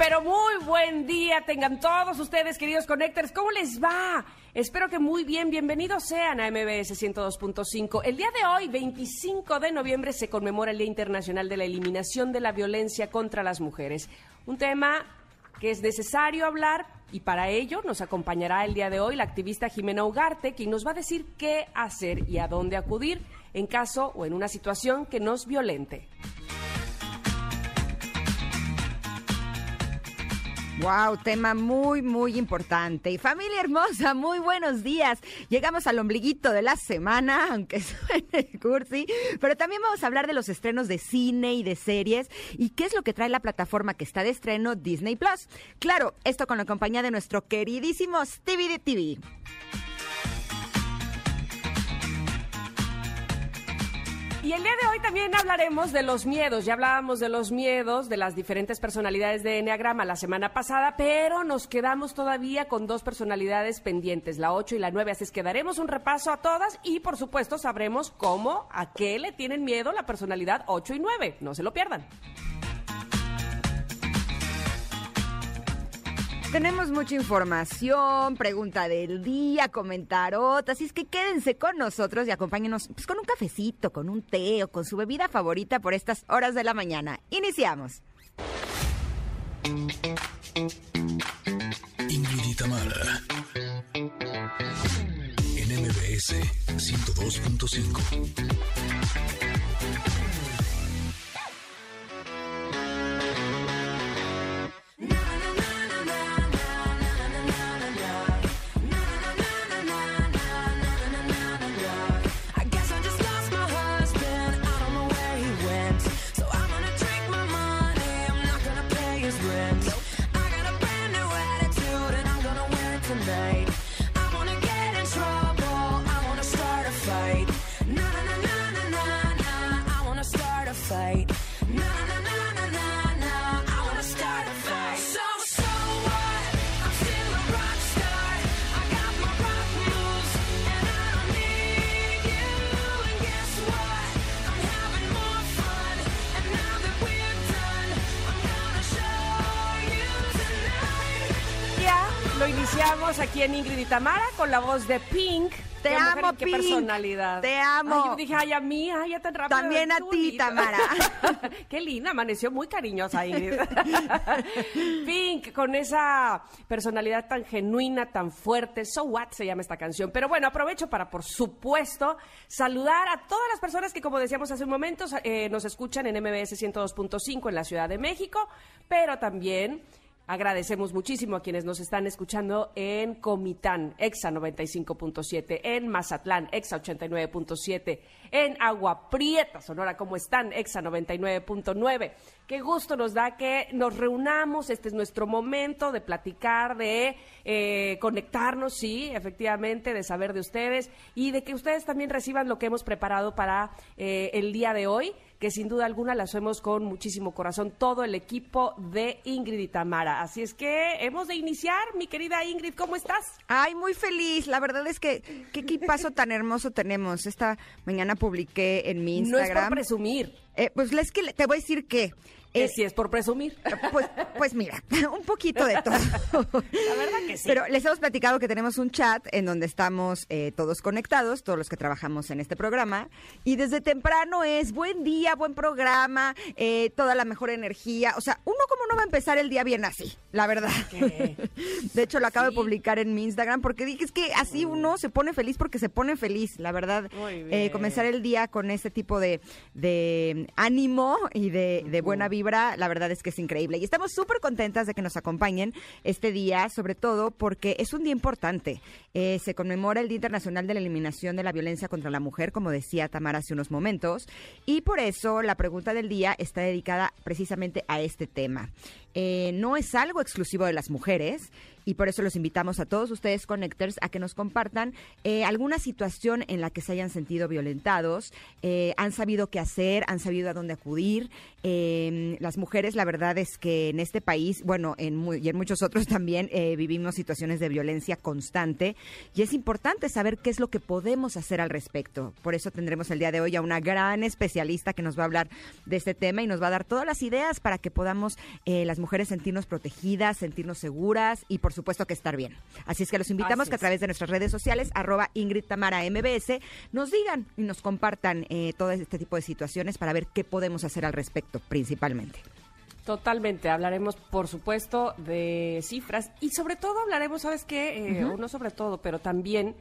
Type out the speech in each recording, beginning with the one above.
pero muy buen día tengan todos ustedes, queridos Connectors. ¿Cómo les va? Espero que muy bien. Bienvenidos sean a MBS 102.5. El día de hoy, 25 de noviembre, se conmemora el Día Internacional de la Eliminación de la Violencia contra las Mujeres. Un tema que es necesario hablar y para ello nos acompañará el día de hoy la activista Jimena Ugarte, quien nos va a decir qué hacer y a dónde acudir en caso o en una situación que nos violente. Wow, tema muy, muy importante. Y familia hermosa, muy buenos días. Llegamos al ombliguito de la semana, aunque suene cursi, pero también vamos a hablar de los estrenos de cine y de series y qué es lo que trae la plataforma que está de estreno Disney Plus. Claro, esto con la compañía de nuestro queridísimo Stevie de TV. Y el día de hoy también hablaremos de los miedos. Ya hablábamos de los miedos de las diferentes personalidades de Enneagrama la semana pasada, pero nos quedamos todavía con dos personalidades pendientes, la 8 y la 9. Así es que daremos un repaso a todas y, por supuesto, sabremos cómo, a qué le tienen miedo la personalidad 8 y 9. No se lo pierdan. Tenemos mucha información, pregunta del día, comentarot, así es que quédense con nosotros y acompáñenos pues, con un cafecito, con un té o con su bebida favorita por estas horas de la mañana. Iniciamos. Ingrid Tamara. En MBS 102.5. aquí en Ingrid y Tamara con la voz de Pink. Te amo, y qué Pink. personalidad. Te amo. Ay, yo dije, ay, a mí, ay, ya tan rápido. También a ti. Tamara. qué linda, amaneció muy cariñosa Ingrid. Pink, con esa personalidad tan genuina, tan fuerte. So What se llama esta canción. Pero bueno, aprovecho para, por supuesto, saludar a todas las personas que, como decíamos hace un momento, eh, nos escuchan en MBS 102.5 en la Ciudad de México, pero también Agradecemos muchísimo a quienes nos están escuchando en Comitán, EXA 95.7, en Mazatlán, EXA 89.7, en Agua Prieta, Sonora, ¿cómo están? EXA 99.9. Qué gusto nos da que nos reunamos, este es nuestro momento de platicar, de eh, conectarnos, sí, efectivamente, de saber de ustedes y de que ustedes también reciban lo que hemos preparado para eh, el día de hoy que sin duda alguna la hacemos con muchísimo corazón todo el equipo de Ingrid y Tamara. Así es que hemos de iniciar, mi querida Ingrid, ¿cómo estás? Ay, muy feliz. La verdad es que qué equipazo tan hermoso tenemos. Esta mañana publiqué en mi No es por Instagram. presumir, Eh, pues es que te voy a decir que. Eh, sí es por presumir. Pues, pues mira, un poquito de todo. La verdad que sí. Pero les hemos platicado que tenemos un chat en donde estamos eh, todos conectados, todos los que trabajamos en este programa. Y desde temprano es buen día, buen programa, eh, toda la mejor energía. O sea, uno como no va a empezar el día bien así, la verdad. ¿Qué? De hecho, lo acabo Sí. de publicar en mi Instagram porque dije es que así uno se pone feliz porque se pone feliz, la verdad. Muy bien. comenzar el día con este tipo de, de ánimo y de, de buena la verdad es que es increíble. Y estamos súper contentas de que nos acompañen este día, sobre todo porque es un día importante. Eh, se conmemora el Día Internacional de la Eliminación de la Violencia contra la Mujer, como decía Tamara hace unos momentos, y por eso la pregunta del día está dedicada precisamente a este tema. eh, no es algo exclusivo de las mujeres y por eso los invitamos a todos ustedes connectors a que nos compartan eh, alguna situación en la que se hayan sentido violentados, eh, han sabido qué hacer, han sabido a dónde acudir. Eh, las mujeres, la verdad es que en este país, bueno, en y en muchos otros también eh, vivimos situaciones de violencia constante y es importante saber qué es lo que podemos hacer al respecto. Por eso tendremos el día de hoy a una gran especialista que nos va a hablar de este tema y nos va a dar todas las ideas para que podamos las mujeres sentirnos protegidas, sentirnos seguras y por supuesto que estar bien. Así es que los invitamos Así que a través de nuestras redes sociales, arroba Ingrid Tamara MBS, nos digan y nos compartan eh, todo este tipo de situaciones para ver qué podemos hacer al respecto, principalmente. Totalmente, hablaremos por supuesto de cifras y sobre todo hablaremos, ¿sabes qué? Eh, o no sobre todo, pero también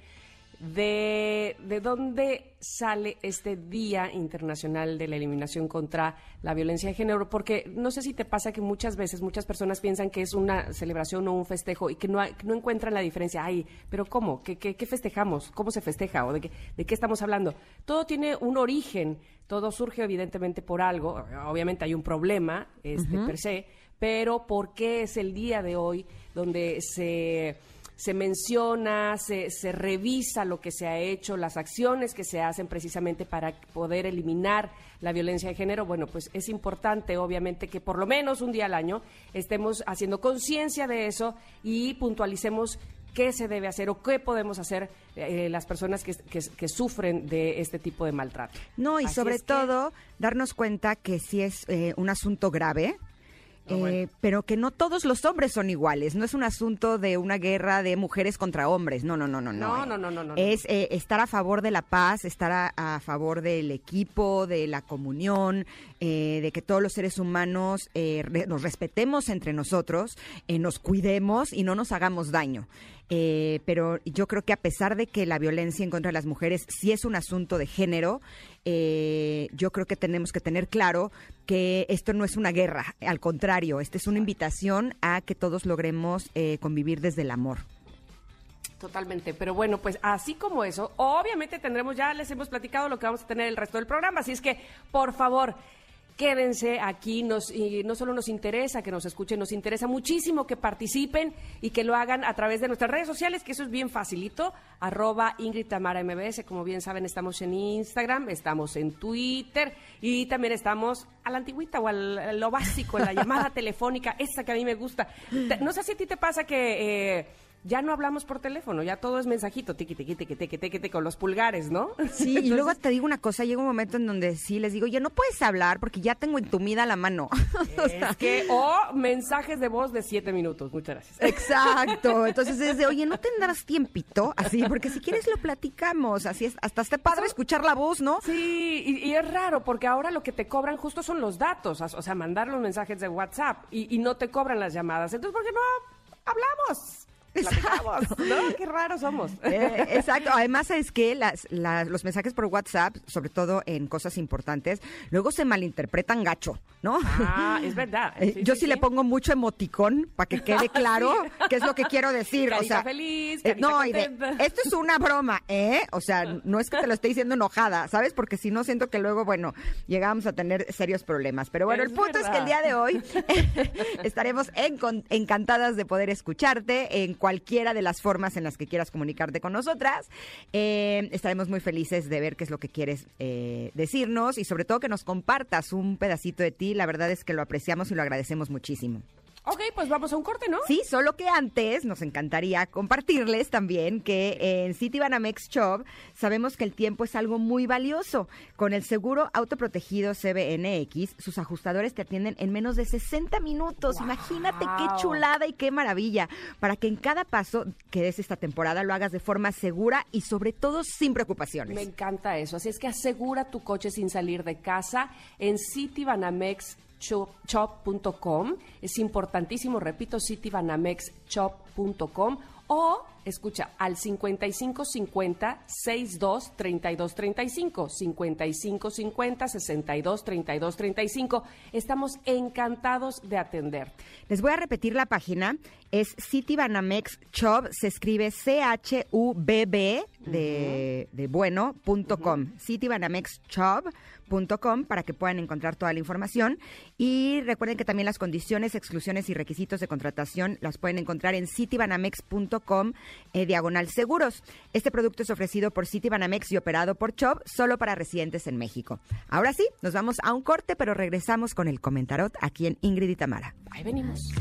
de, de dónde sale este Día Internacional de la Eliminación contra la Violencia de Género, porque no sé si te pasa que muchas veces muchas personas piensan que es una celebración o un festejo y que no, hay- no encuentran la diferencia. Ay, pero ¿cómo? ¿Qué, qué, qué festejamos? ¿Cómo se festeja? ¿O de qué, de qué estamos hablando? Todo tiene un origen, todo surge evidentemente por algo, obviamente hay un problema este, per se, pero ¿por qué es el día de hoy donde se se menciona, se, se revisa lo que se ha hecho, las acciones que se hacen precisamente para poder eliminar la violencia de género, bueno, pues es importante obviamente que por lo menos un día al año estemos haciendo conciencia de eso y puntualicemos qué se debe hacer o qué podemos hacer eh, las personas que, que- que sufren de este tipo de maltrato. No, y Así sobre que- todo darnos cuenta que sí es eh, un asunto grave. Ah, bueno. eh, pero que no todos los hombres son iguales. No es un asunto de una guerra de mujeres contra hombres. No, no, no, no. No, eh. no, no, no, no, no. Es eh, estar a favor de la paz, estar a, a favor del equipo, de la comunión, eh, de que todos los seres humanos eh, re- nos respetemos entre nosotros, eh, nos cuidemos y no nos hagamos daño. Eh, pero yo creo que a pesar de que la violencia en contra de las mujeres sí es un asunto de género, eh, yo creo que tenemos que tener claro que esto no es una guerra, al contrario, esta es una invitación a que todos logremos eh, convivir desde el amor. Totalmente, pero bueno, pues así como eso, obviamente tendremos, ya les hemos platicado lo que vamos a tener el resto del programa, así es que, por favor, quédense aquí, nos, y no solo nos interesa que nos escuchen, nos interesa muchísimo que participen y que lo hagan a través de nuestras redes sociales, que eso es bien facilito, arroba Ingrid Tamara MBS, como bien saben, estamos en Instagram, estamos en Twitter y también estamos a la antigüita o al- a lo básico, en la llamada telefónica, esa que a mí me gusta. No sé si a ti te pasa que... eh, ya no hablamos por teléfono, ya todo es mensajito, tiqui, tiqui, tiqui, tiqui, tiqui, tiqui, con los pulgares, ¿no? Sí, y luego te digo una cosa, llega un momento en donde sí les digo, ya no puedes hablar porque ya tengo entumida la mano. O sea, Es que, o mensajes de voz de siete minutos, muchas gracias. Exacto, entonces es de, oye, ¿no tendrás tiempito? Así, porque si quieres lo platicamos, así es, hasta está padre escuchar la voz, ¿no? Sí, y, y es raro porque ahora lo que te cobran justo son los datos, o sea, mandar los mensajes de WhatsApp y, y no te cobran las llamadas. Entonces, ¿por qué no hablamos? Platicamos, ¿no? Qué raros somos. Eh, exacto. Además, es que las, las- los mensajes por WhatsApp, sobre todo en cosas importantes, luego se malinterpretan gacho, ¿no? Ah, es verdad. Eh, Sí, yo sí, sí, le pongo mucho emoticón para que quede claro qué es lo que quiero decir. o sea, feliz, eh, carita no, y de, esto es una broma, ¿eh? O sea, no es que te lo esté diciendo enojada, ¿sabes? Porque si no, siento que luego, bueno, llegamos a tener serios problemas. Pero bueno, Es el punto es que el día de hoy estaremos encantadas de poder escucharte en cualquiera de las formas en las que quieras comunicarte con nosotras. Eh, estaremos muy felices de ver qué es lo que quieres eh, decirnos y sobre todo que nos compartas un pedacito de ti. La verdad es que lo apreciamos y lo agradecemos muchísimo. Ok, pues vamos a un corte, ¿no? Sí, solo que antes nos encantaría compartirles también que en City Banamex Shop sabemos que el tiempo es algo muy valioso. Con el seguro autoprotegido CBNX, sus ajustadores te atienden en menos de 60 minutos. Imagínate qué chulada y qué maravilla. Para que en cada paso que des esta temporada lo hagas de forma segura y sobre todo sin preocupaciones. Me encanta eso. Así es que asegura tu coche sin salir de casa en citibanamex.shop.com. Es importantísimo, repito, citibanamex.shop.com o escucha, al 5550 62 32 35, 5550 62 32 35. Estamos encantados de atender. Les voy a repetir la página. Es Citibanamex Chub, se escribe C-H-U-B-B de, de bueno, punto com. Citibanamex.chub.com para que puedan encontrar toda la información. Y recuerden que también las condiciones, exclusiones y requisitos de contratación las pueden encontrar en citibanamex.com eh, diagonal seguros. Este producto es ofrecido por Citibanamex y operado por Chub solo para residentes en México. Ahora sí, nos vamos a un corte, pero regresamos con el comentarot aquí en Ingrid y Tamara. Ahí venimos.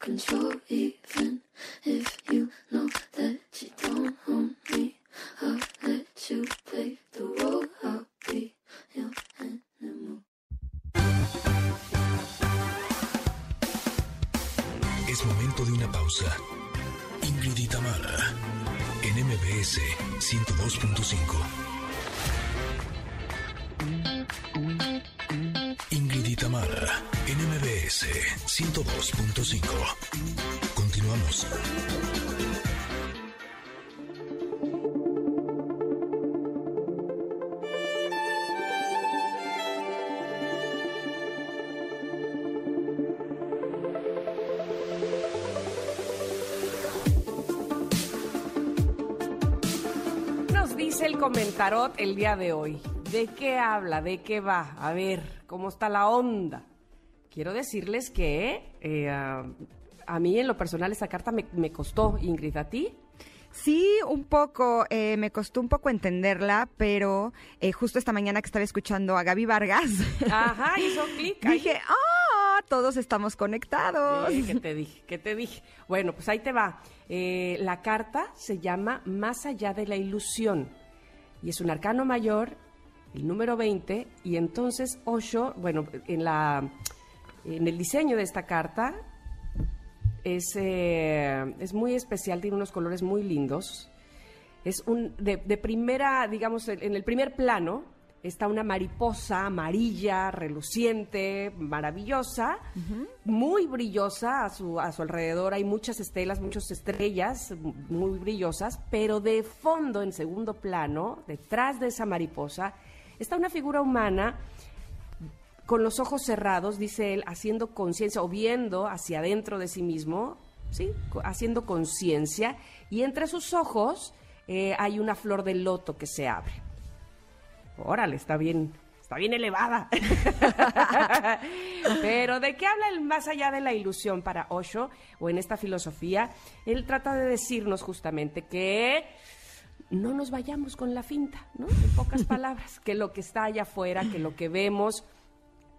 Control, even if you know that you don't own me. I'll let you play the role. I'll be your animal. Es momento de una pausa. Ingrid y Tamara, en MBS 102.5. Ingrid y Tamara, en MBS 102.5. Continuamos. Nos dice el comentarot el día de hoy. ¿De qué habla? ¿De qué va? A ver, ¿cómo está la onda? Quiero decirles que eh, a, a mí en lo personal esta carta me, me costó, Ingrid, ¿a ti? Sí, un poco, eh, me costó un poco entenderla, pero eh, justo esta mañana que estaba escuchando a Gaby Vargas, Ajá, hizo clic. dije, ¡ah! Todos estamos conectados. Eh, ¿Qué te dije? ¿Qué te dije? Bueno, pues ahí te va. La carta se llama Más allá de la ilusión y es un arcano mayor, el número 20, y entonces Osho, bueno, en, la, en el diseño de esta carta es, eh, es muy especial, tiene unos colores muy lindos. Es un, de, de primera, digamos, en el primer plano está una mariposa amarilla, reluciente, maravillosa, muy brillosa a su, a su alrededor. Hay muchas estelas, muchas estrellas muy brillosas, pero de fondo, en segundo plano, detrás de esa mariposa, está una figura humana con los ojos cerrados, dice él, haciendo conciencia o viendo hacia adentro de sí mismo, ¿sí? Haciendo conciencia, y entre sus ojos eh, hay una flor de loto que se abre. Órale, está bien, está bien elevada. Pero ¿de qué habla el más allá de la ilusión para Osho o en esta filosofía? Él trata de decirnos justamente que no nos vayamos con la finta, ¿no? En pocas palabras, que lo que está allá afuera, que lo que vemos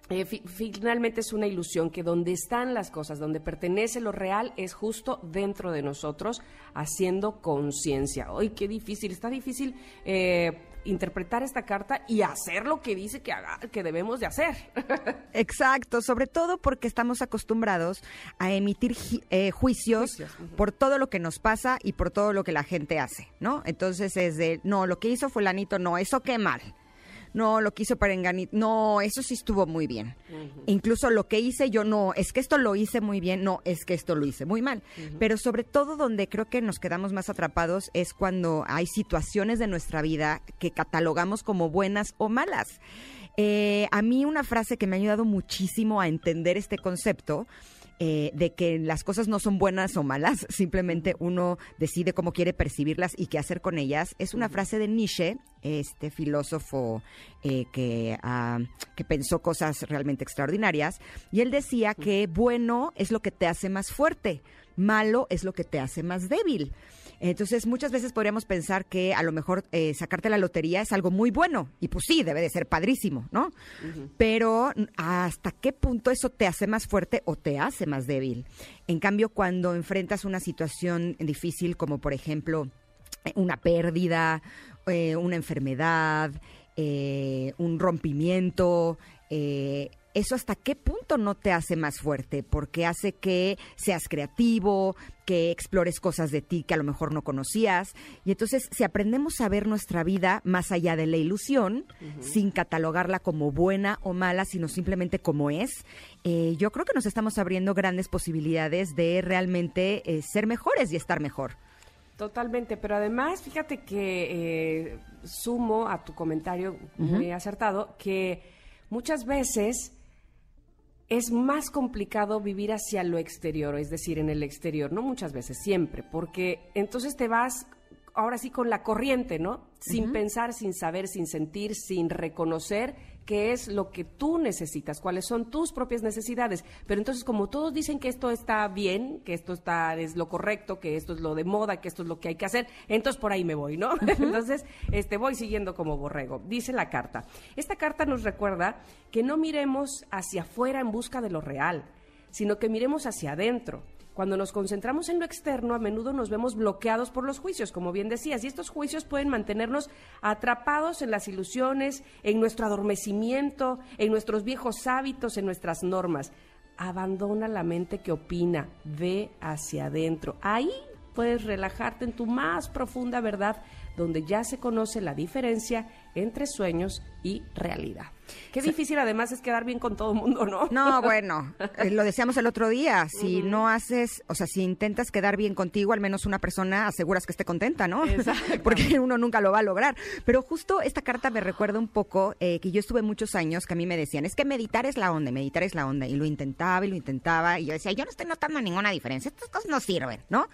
eh, fi- finalmente es una ilusión que donde están las cosas, donde pertenece lo real, es justo dentro de nosotros, haciendo conciencia. ¡Ay, qué difícil! Está difícil eh, interpretar esta carta y hacer lo que dice que, haga, que debemos de hacer. Exacto, sobre todo porque estamos acostumbrados a emitir eh, juicios, por todo lo que nos pasa y por todo lo que la gente hace, ¿no? Entonces es de, no, lo que hizo fulanito, no, eso qué mal. No, lo que hizo Perenganito, no, eso sí estuvo muy bien. Incluso lo que hice yo, no, es que esto lo hice muy bien, no, es que esto lo hice muy mal. Pero sobre todo donde creo que nos quedamos más atrapados es cuando hay situaciones de nuestra vida que catalogamos como buenas o malas. Eh, a mí una frase que me ha ayudado muchísimo a entender este concepto eh, de que las cosas no son buenas o malas, simplemente uno decide cómo quiere percibirlas y qué hacer con ellas. Es una frase de Nietzsche, este filósofo eh, que, ah, que pensó cosas realmente extraordinarias, y él decía que bueno es lo que te hace más fuerte, malo es lo que te hace más débil. Entonces, muchas veces podríamos pensar que a lo mejor eh, sacarte la lotería es algo muy bueno. Y pues sí, debe de ser padrísimo, ¿no? Pero ¿hasta qué punto eso te hace más fuerte o te hace más débil? En cambio, cuando enfrentas una situación difícil, como por ejemplo eh, una pérdida, eh, una enfermedad, eh, un rompimiento, eh, ¿eso hasta qué punto no te hace más fuerte? Porque hace que seas creativo, que explores cosas de ti que a lo mejor no conocías. Y entonces, si aprendemos a ver nuestra vida más allá de la ilusión, sin catalogarla como buena o mala, sino simplemente como es, eh, yo creo que nos estamos abriendo grandes posibilidades de realmente eh, ser mejores y estar mejor. Totalmente, pero además, fíjate que eh, sumo a tu comentario muy acertado que muchas veces es más complicado vivir hacia lo exterior, es decir, en el exterior, no muchas veces, siempre, porque entonces te vas ahora sí con la corriente, ¿no? Sin pensar, sin saber, sin sentir, sin reconocer qué es lo que tú necesitas, cuáles son tus propias necesidades. Pero entonces, como todos dicen que esto está bien, que esto está es lo correcto, que esto es lo de moda, que esto es lo que hay que hacer, entonces por ahí me voy, ¿no? entonces, este voy siguiendo como borrego. Dice la carta. Esta carta nos recuerda que no miremos hacia afuera en busca de lo real, sino que miremos hacia adentro. Cuando nos concentramos en lo externo, a menudo nos vemos bloqueados por los juicios, como bien decías, y estos juicios pueden mantenernos atrapados en las ilusiones, en nuestro adormecimiento, en nuestros viejos hábitos, en nuestras normas. Abandona la mente que opina, ve hacia adentro. Ahí puedes relajarte en tu más profunda verdad, donde ya se conoce la diferencia entre sueños y realidad. Qué difícil además es quedar bien con todo el mundo, ¿no? No, bueno, eh, lo decíamos el otro día, si no haces, o sea, si intentas quedar bien contigo, al menos una persona aseguras que esté contenta, ¿no? Exacto. Porque uno nunca lo va a lograr. Pero justo esta carta me recuerda un poco eh, que yo estuve muchos años que a mí me decían, es que meditar es la onda, meditar es la onda. Y lo intentaba y lo intentaba y yo decía, yo no estoy notando ninguna diferencia, estas cosas no sirven, ¿no?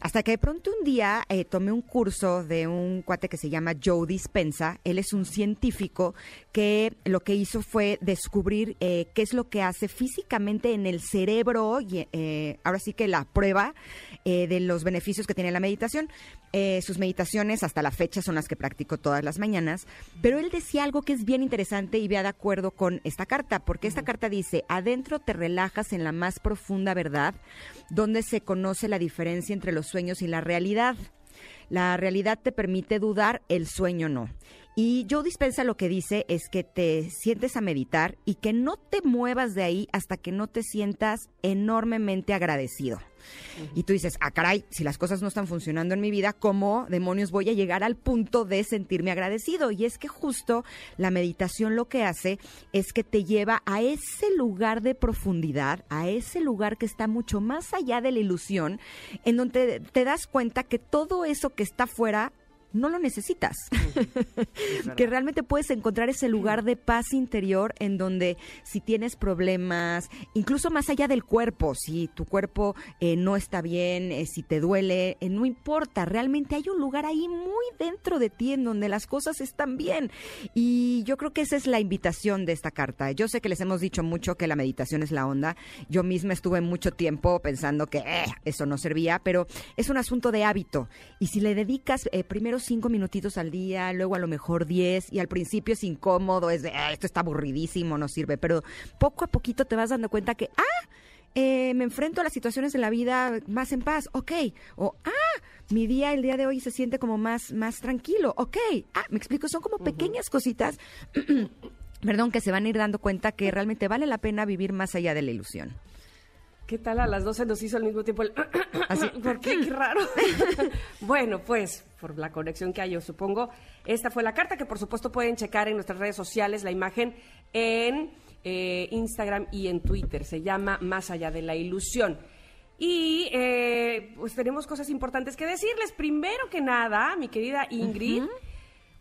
Hasta que de pronto un día eh, tomé un curso de un cuate que se llama Joe Dispensa, él es un científico que lo que hizo fue descubrir eh, qué es lo que hace físicamente en el cerebro, y eh, ahora sí que la prueba eh, de los beneficios que tiene la meditación. Eh, sus meditaciones hasta la fecha son las que practico todas las mañanas, pero él decía algo que es bien interesante y va de acuerdo con esta carta, porque esta carta dice, adentro te relajas en la más profunda verdad, donde se conoce la diferencia entre los sueños y la realidad. La realidad te permite dudar, el sueño no. Y Joe Dispensa lo que dice es que te sientes a meditar y que no te muevas de ahí hasta que no te sientas enormemente agradecido. Y tú dices, ah, caray, si las cosas no están funcionando en mi vida, ¿cómo demonios voy a llegar al punto de sentirme agradecido? Y es que justo la meditación lo que hace es que te lleva a ese lugar de profundidad, a ese lugar que está mucho más allá de la ilusión, en donde te das cuenta que todo eso que está fuera no lo necesitas. que realmente puedes encontrar ese lugar de paz interior en donde si tienes problemas, incluso más allá del cuerpo, si tu cuerpo eh, no está bien, eh, si te duele, eh, no importa, realmente hay un lugar ahí muy dentro de ti en donde las cosas están bien. Y yo creo que esa es la invitación de esta carta. Yo sé que les hemos dicho mucho que la meditación es la onda. Yo misma estuve mucho tiempo pensando que eso no servía, pero es un asunto de hábito. Y si le dedicas eh, cinco minutitos al día, luego a lo mejor diez, y al principio es incómodo, es de, "Ah, esto está aburridísimo, no sirve, pero poco a poquito te vas dando cuenta que, ah, eh, me enfrento a las situaciones de la vida más en paz, ok, o ah, mi día el día de hoy se siente como más, más tranquilo, ok, ah, me explico, son como pequeñas cositas, perdón, que se van a ir dando cuenta que realmente vale la pena vivir más allá de la ilusión. ¿Qué tal a las 12 nos hizo al mismo tiempo el... ¿Por qué? Qué raro. bueno, pues por la conexión que hay, yo supongo. Esta fue la carta que por supuesto pueden checar en nuestras redes sociales, la imagen en eh, Instagram y en Twitter. Se llama Más allá de la ilusión. Y eh, pues tenemos cosas importantes que decirles. Primero que nada, mi querida Ingrid,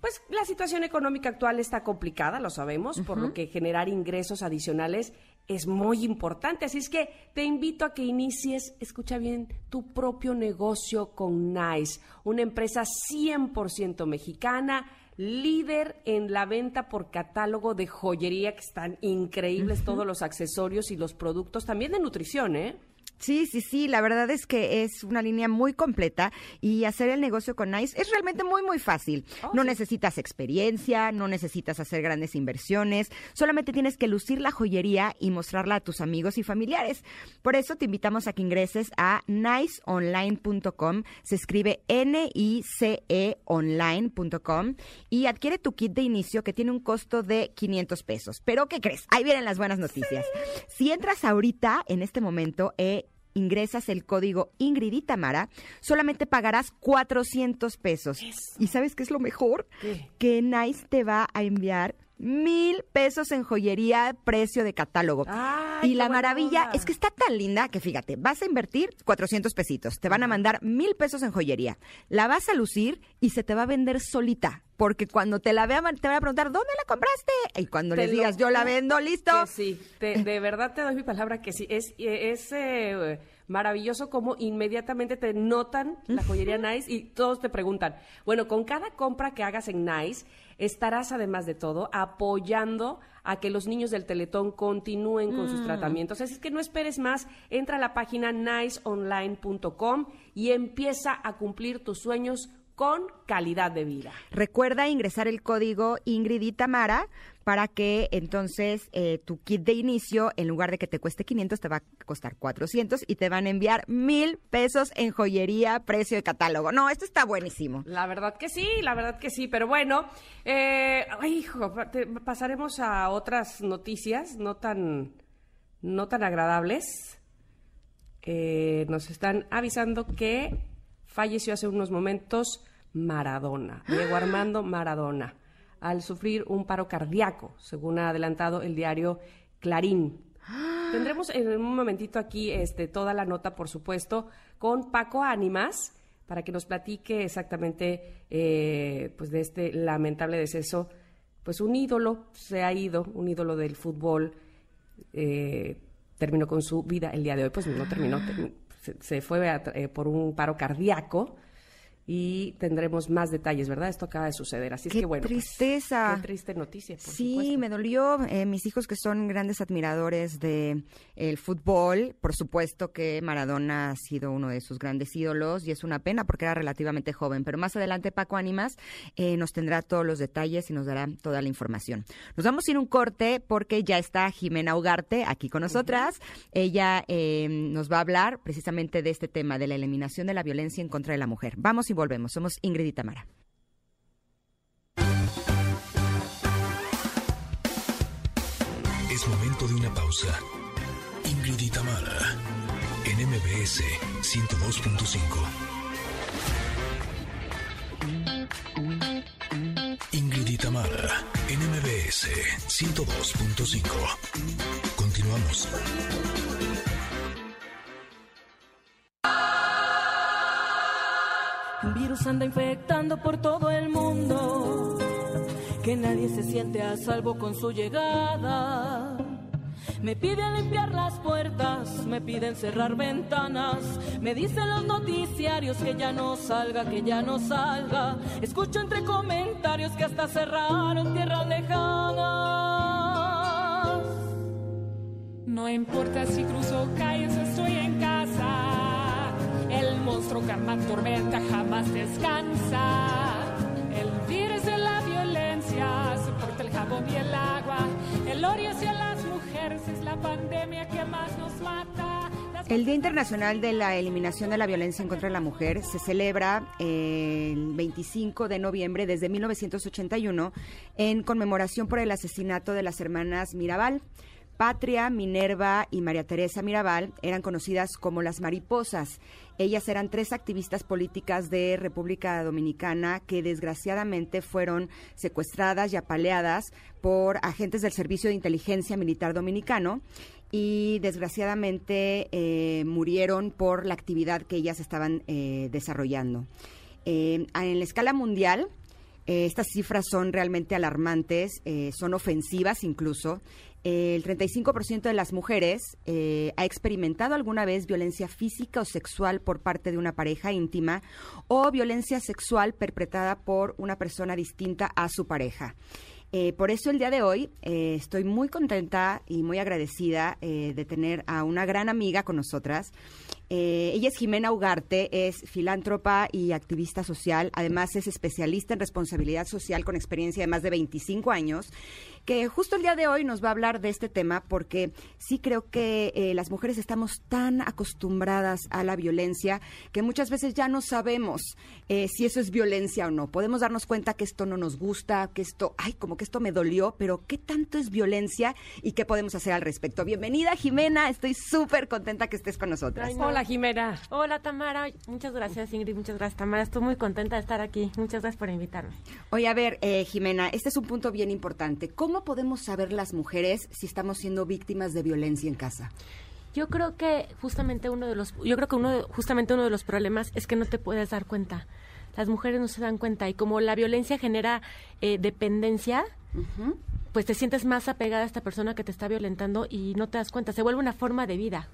pues la situación económica actual está complicada, lo sabemos, por lo que generar ingresos adicionales es muy importante. Así es que te invito a que inicies, escucha bien, tu propio negocio con Nice, una empresa 100% mexicana, líder en la venta por catálogo de joyería, que están increíbles todos los accesorios y los productos, también de nutrición, ¿eh? Sí, sí, sí, la verdad es que es una línea muy completa y hacer el negocio con Nice es realmente muy, muy fácil. Oh, no sí. necesitas experiencia, no necesitas hacer grandes inversiones, solamente tienes que lucir la joyería y mostrarla a tus amigos y familiares. Por eso te invitamos a que ingreses a niceonline.com, se escribe N-I-C-E online.com y adquiere tu kit de inicio que tiene un costo de 500 pesos. Pero, ¿qué crees? Ahí vienen las buenas noticias. Si entras ahorita, en este momento, eh, ingresas el código Ingrid y Tamara, solamente pagarás 400 pesos. ¿Y sabes qué es lo mejor? ¿Qué? Que Nice te va a enviar mil pesos en joyería, precio de catálogo. Ay, y la maravilla onda. es que está tan linda que fíjate, vas a invertir 400 pesitos, te van a mandar mil pesos en joyería, la vas a lucir y se te va a vender solita. Porque cuando te la vean, te van a preguntar, ¿dónde la compraste? Y cuando Te les digas, yo la vendo, listo. Que sí, te- de verdad te doy mi palabra que sí. Es, es eh, maravilloso como inmediatamente te notan la joyería Nice y todos te preguntan, bueno, con cada compra que hagas en Nice, estarás además de todo apoyando a que los niños del Teletón continúen con sus tratamientos. Así es que no esperes más, entra a la página niceonline.com y empieza a cumplir tus sueños con calidad de vida. Recuerda ingresar el código Ingrid y Tamara para que entonces eh, tu kit de inicio, en lugar de que te cueste 500, te va a costar 400 y te van a enviar mil pesos en joyería, precio de catálogo. No, esto está buenísimo. La verdad que sí, la verdad que sí, pero bueno, eh, hijo, te- pasaremos a otras noticias no tan, no tan agradables. Eh, nos están avisando que falleció hace unos momentos Maradona, Diego Armando Maradona, al sufrir un paro cardíaco, según ha adelantado el diario Clarín. Tendremos en un momentito aquí este, toda la nota, por supuesto, con Paco Ánimas, para que nos platique exactamente eh, pues de este lamentable deceso. Pues un ídolo se ha ido, un ídolo del fútbol, eh, terminó con su vida el día de hoy. Pues no terminó, termi- se, se fue a- eh, por un paro cardíaco y tendremos más detalles, ¿verdad? Esto acaba de suceder. Así es ¡Qué que bueno. pues, tristeza! qué triste noticia, por Sí, supuesto. me dolió. eh, mis hijos que son grandes admiradores de el fútbol, por supuesto que Maradona ha sido uno de sus grandes ídolos y es una pena porque era relativamente joven. Pero más adelante Paco Ánimas eh, nos tendrá todos los detalles y nos dará toda la información. Nos vamos a ir un corte porque ya está Jimena Ugarte aquí con nosotras. Ella eh, nos va a hablar precisamente de este tema de la eliminación de la violencia en contra de la mujer. Vamos y volvemos. Somos Ingrid y Tamara. Es momento de una pausa. Ingrid y Tamara, en MBS 102.5. Ingrid y Tamara, en MBS 102.5. Continuamos. Un virus anda infectando por todo el mundo, que nadie se siente a salvo con su llegada. Me piden limpiar las puertas, me piden cerrar ventanas, me dicen los noticiarios que ya no salga, que ya no salga. Escucho entre comentarios que hasta cerraron tierras lejanas. No importa si cruzo calles estoy en casa. El monstruo que tormenta jamás descansa. El virus de la violencia soporta el jabón y el agua. El odio hacia las mujeres es la pandemia que más nos mata. El Día Internacional de la Eliminación de la Violencia en contra de la Mujer se celebra el 25 de noviembre desde 1981 en conmemoración por el asesinato de las hermanas Mirabal. Patria, Minerva y María Teresa Mirabal eran conocidas como las mariposas. Ellas eran tres activistas políticas de República Dominicana que desgraciadamente fueron secuestradas y apaleadas por agentes del Servicio de Inteligencia Militar Dominicano y desgraciadamente eh, murieron por la actividad que ellas estaban eh, desarrollando. Eh, en la escala mundial, estas cifras son realmente alarmantes, son ofensivas incluso. El 35% de las mujeres eh, ha experimentado alguna vez violencia física o sexual por parte de una pareja íntima o violencia sexual perpetrada por una persona distinta a su pareja. Eh, por eso el día de hoy eh, estoy muy contenta y muy agradecida de tener a una gran amiga con nosotras. Ella es Jimena Ugarte, es filántropa y activista social, además es especialista en responsabilidad social con experiencia de más de 25 años, que justo el día de hoy nos va a hablar de este tema porque sí creo que eh, las mujeres estamos tan acostumbradas a la violencia que muchas veces ya no sabemos eh, si eso es violencia o no. Podemos darnos cuenta que esto no nos gusta, que esto, ay, como que esto me dolió, pero ¿qué tanto es violencia y qué podemos hacer al respecto? Bienvenida, Jimena, estoy súper contenta que estés con nosotras. Ay, no. Hola, Jimena. Hola Tamara, muchas gracias Ingrid, muchas gracias Tamara, estoy muy contenta de estar aquí, muchas gracias por invitarme. Oye, a ver, eh, Jimena, este es un punto bien importante. ¿Cómo podemos saber las mujeres si estamos siendo víctimas de violencia en casa? Yo creo que justamente uno de los, yo creo que uno de- justamente uno de los problemas es que no te puedes dar cuenta. Las mujeres no se dan cuenta y como la violencia genera eh, dependencia, pues te sientes más apegada a esta persona que te está violentando y no te das cuenta. Se vuelve una forma de vida.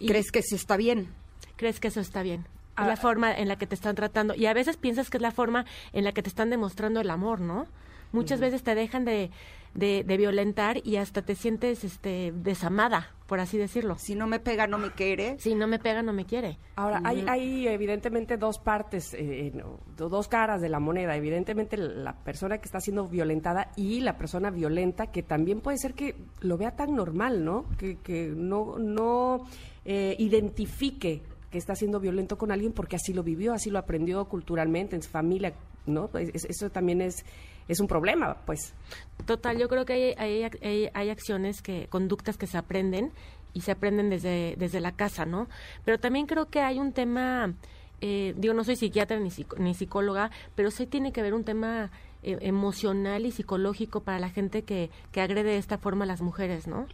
Y- ¿Crees que eso está bien? crees que eso está bien. Es Ah. la forma en la que te están tratando. Y a veces piensas que es la forma en la que te están demostrando el amor, ¿no? Muchas veces te dejan de, de, de violentar y hasta te sientes este, desamada, por así decirlo. Si no me pega, no me quiere. Si no me pega, no me quiere. Ahora, hay, hay evidentemente dos partes, eh, dos caras de la moneda. Evidentemente la persona que está siendo violentada y la persona violenta, que también puede ser que lo vea tan normal, ¿no? Que, que no, no eh, identifique que está siendo violento con alguien porque así lo vivió, así lo aprendió culturalmente, en su familia, ¿no? Pues, es- eso también es, es un problema, pues. Total, yo creo que hay, hay, hay- acciones, que conductas que se aprenden y se aprenden desde, desde la casa, ¿no? Pero también creo que hay un tema, eh, digo, no soy psiquiatra ni, ni psicóloga, pero sí tiene que haber un tema eh, emocional y psicológico para la gente que, que agrede de esta forma a las mujeres, ¿no?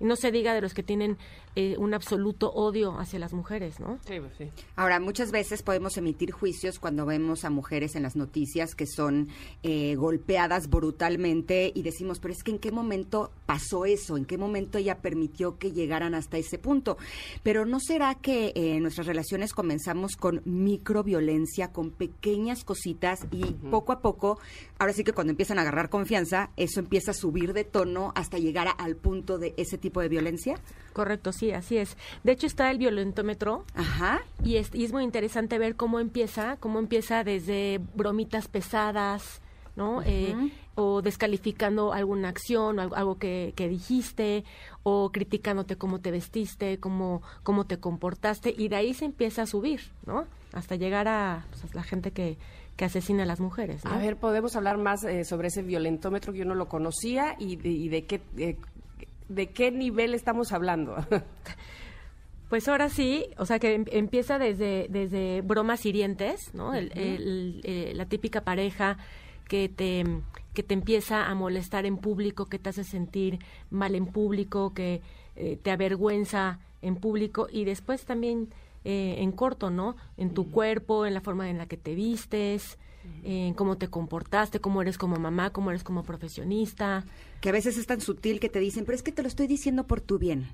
Y no se diga de los que tienen eh, un absoluto odio hacia las mujeres, ¿no? Sí, pues sí. Ahora, muchas veces podemos emitir juicios cuando vemos a mujeres en las noticias que son eh, golpeadas brutalmente y decimos, pero es que en qué momento pasó eso, en qué momento ella permitió que llegaran hasta ese punto. Pero ¿no será que eh, en nuestras relaciones comenzamos con microviolencia, con pequeñas cositas y poco a poco, ahora sí que cuando empiezan a agarrar confianza, eso empieza a subir de tono hasta llegar a- al punto de ese tipo de violencia? Correcto, sí, así es. De hecho está el violentómetro, Ajá. Y es, y es muy interesante ver cómo empieza, cómo empieza desde bromitas pesadas, ¿no? Eh, o descalificando alguna acción, o algo, algo que, que dijiste, o criticándote cómo te vestiste, cómo, cómo te comportaste, y de ahí se empieza a subir, ¿no? Hasta llegar a, pues, a la gente que, que asesina a las mujeres, ¿no? A ver, podemos hablar más eh, sobre ese violentómetro que yo no lo conocía y de, y de qué eh, de qué nivel estamos hablando. Pues ahora sí, o sea que em- empieza desde, desde bromas hirientes, ¿no? El- el- eh, la típica pareja que te, que te empieza a molestar en público, que te hace sentir mal en público, que eh, te avergüenza en público y después también eh, en corto, ¿no? En tu cuerpo, en la forma en la que te vistes, en cómo te comportaste, cómo eres como mamá, cómo eres como profesionista. que a veces es tan sutil que te dicen, pero es que te lo estoy diciendo por tu bien.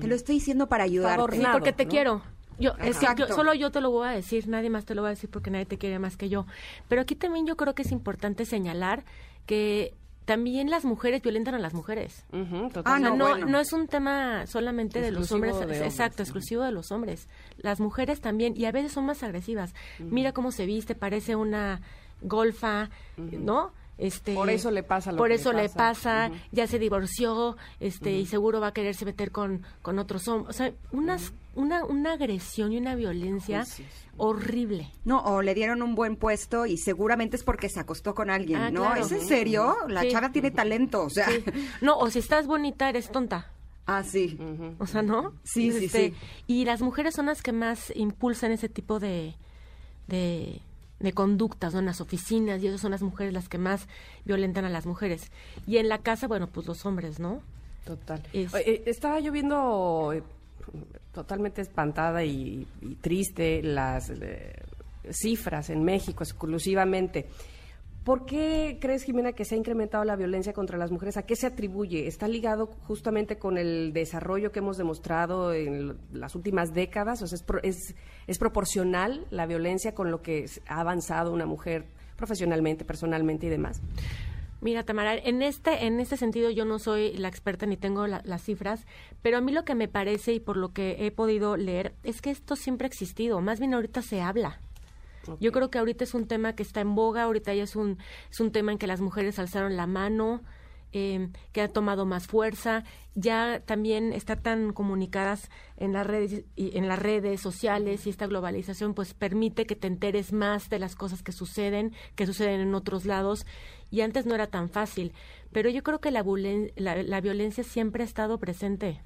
Te lo estoy diciendo para ayudarte. Favor, Sí, porque te ¿no? quiero. Yo, es que Exacto. yo- solo yo te lo voy a decir, nadie más te lo va a decir porque nadie te quiere más que yo. Pero aquí también yo creo que es importante señalar que también las mujeres violentan a las mujeres. Ah, O sea, totalmente. no, bueno. no es un tema solamente de los Exclusivo hombres, de es- hombres, exacto, exclusivo de los hombres. Las mujeres también, y a veces son más agresivas. Mira cómo se viste, parece una golfa, ¿no? Este, Por eso le pasa lo Por que le eso le pasa. pasa, ya se divorció, este, y seguro va a quererse meter con, con otros hombres. O sea, unas, una, una agresión y una violencia horrible. No, o le dieron un buen puesto y seguramente es porque se acostó con alguien, Ah, ¿no? claro. ¿Es en serio? La Sí. chava tiene talento, o sea. Sí. No, o si estás bonita, eres tonta. Ah, sí. O sea, ¿no? Sí, sí, Este, sí. Y las mujeres son las que más impulsan ese tipo de, de, de conductas, ¿no? En las oficinas, y esas son las mujeres las que más violentan a las mujeres. Y en la casa, bueno, pues los hombres, ¿no? Total. Es- Oye, estaba yo viendo eh, totalmente espantada y, triste las eh, cifras en México exclusivamente. ¿Por qué crees, Jimena, que se ha incrementado la violencia contra las mujeres? ¿A qué se atribuye? ¿Está ligado justamente con el desarrollo que hemos demostrado en las últimas décadas? O sea, ¿es, es, proporcional la violencia con lo que ha avanzado una mujer profesionalmente, personalmente y demás. Mira, Tamara, en este, en este sentido yo no soy la experta ni tengo la- las cifras, pero a mí lo que me parece y por lo que he podido leer es que esto siempre ha existido, más bien ahorita se habla. Yo creo que ahorita es un tema que está en boga, ahorita ya es un, es un tema en que las mujeres alzaron la mano, eh, que ha tomado más fuerza, ya también está tan comunicadas en las redes y en las redes sociales y esta globalización pues permite que te enteres más de las cosas que suceden, que suceden en otros lados y antes no era tan fácil, pero yo creo que la, vulen- la, la violencia siempre ha estado presente.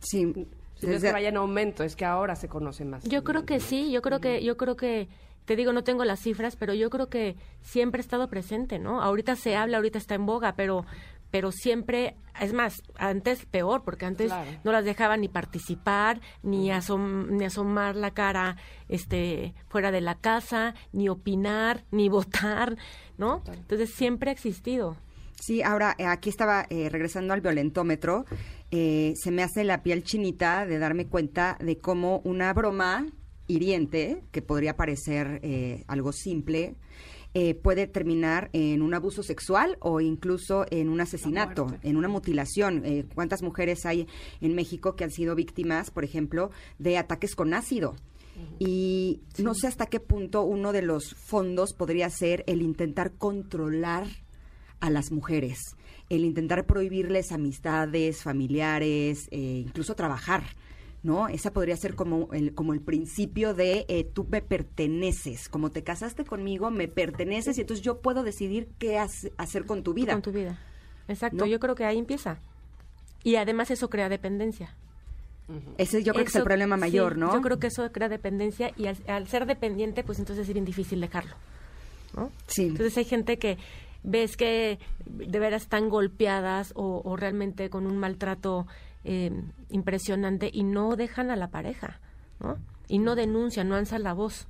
Sí. No es desde- que vaya en aumento, es que ahora se conoce más. Yo creo que sí, yo creo que, yo creo que, te digo, no tengo las cifras, pero yo creo que siempre ha estado presente, ¿no? Ahorita se habla, ahorita está en boga, pero, pero siempre, es más, antes peor, porque antes Claro. no las dejaban ni participar, ni, asom- ni asomar la cara, este, fuera de la casa, ni opinar, ni votar, ¿no? Entonces siempre ha existido. Sí, ahora eh, aquí estaba eh, regresando al violentómetro. eh, se me hace la piel chinita de darme cuenta de cómo una broma hiriente, que podría parecer eh, algo simple, eh, puede terminar en un abuso sexual o incluso en un asesinato, en una mutilación. Eh, ¿Cuántas mujeres hay en México que han sido víctimas, por ejemplo, de ataques con ácido? Y no sé hasta qué punto uno de los fondos podría ser el intentar controlar a las mujeres, el intentar prohibirles amistades, familiares, eh, incluso trabajar. ¿No? Esa podría ser como el, como el principio de eh, tú me perteneces, como te casaste conmigo, me perteneces y entonces yo puedo decidir qué hace- hacer con tu vida. Con tu vida. Exacto, ¿No? yo creo que ahí empieza. Y además eso crea dependencia. Ese yo creo que es el problema mayor, sí, ¿no? Yo creo que eso crea dependencia y al, al ser dependiente, pues entonces es bien difícil dejarlo. ¿no? Sí. Entonces hay gente que ves que de veras están golpeadas o, o realmente con un maltrato eh, impresionante y no dejan a la pareja, ¿no? Y no denuncian, no alzan la voz.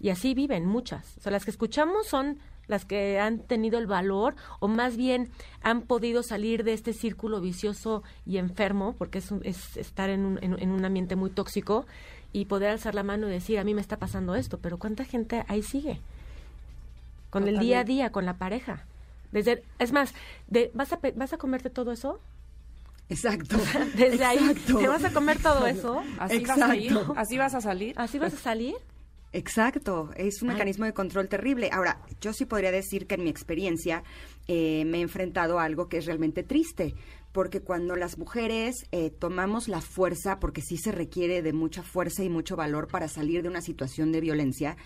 Y así viven muchas. O sea, las que escuchamos son las que han tenido el valor o más bien han podido salir de este círculo vicioso y enfermo, porque es, es estar en un, en- en un ambiente muy tóxico y poder alzar la mano y decir, a mí me está pasando esto, pero ¿cuánta gente ahí sigue? Con el día a día, con la pareja. Desde, es más, de, ¿vas, a, ¿vas a comerte todo eso? Exacto. Desde ahí, Exacto. ¿te vas a comer todo eso? Así vas a ir, así vas a salir. ¿Así vas a salir? Exacto, es un Ay. mecanismo de control terrible. Ahora, yo sí podría decir que en mi experiencia eh, me he enfrentado a algo que es realmente triste, porque cuando las mujeres eh, tomamos la fuerza, porque sí se requiere de mucha fuerza y mucho valor para salir de una situación de violencia,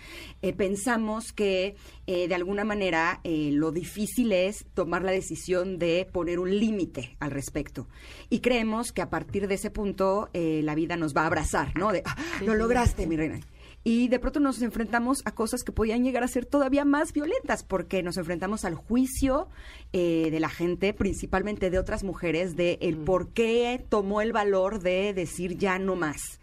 eh, pensamos que eh, de alguna manera eh, lo difícil es tomar la decisión de poner un límite al respecto. Y creemos que a partir de ese punto la vida nos va a abrazar, ¿no? De, "Ah, lo lograste, mi reina. Y de pronto nos enfrentamos a cosas que podían llegar a ser todavía más violentas, porque nos enfrentamos al juicio eh, de la gente, principalmente de otras mujeres, de el por qué tomó el valor de decir ya no más.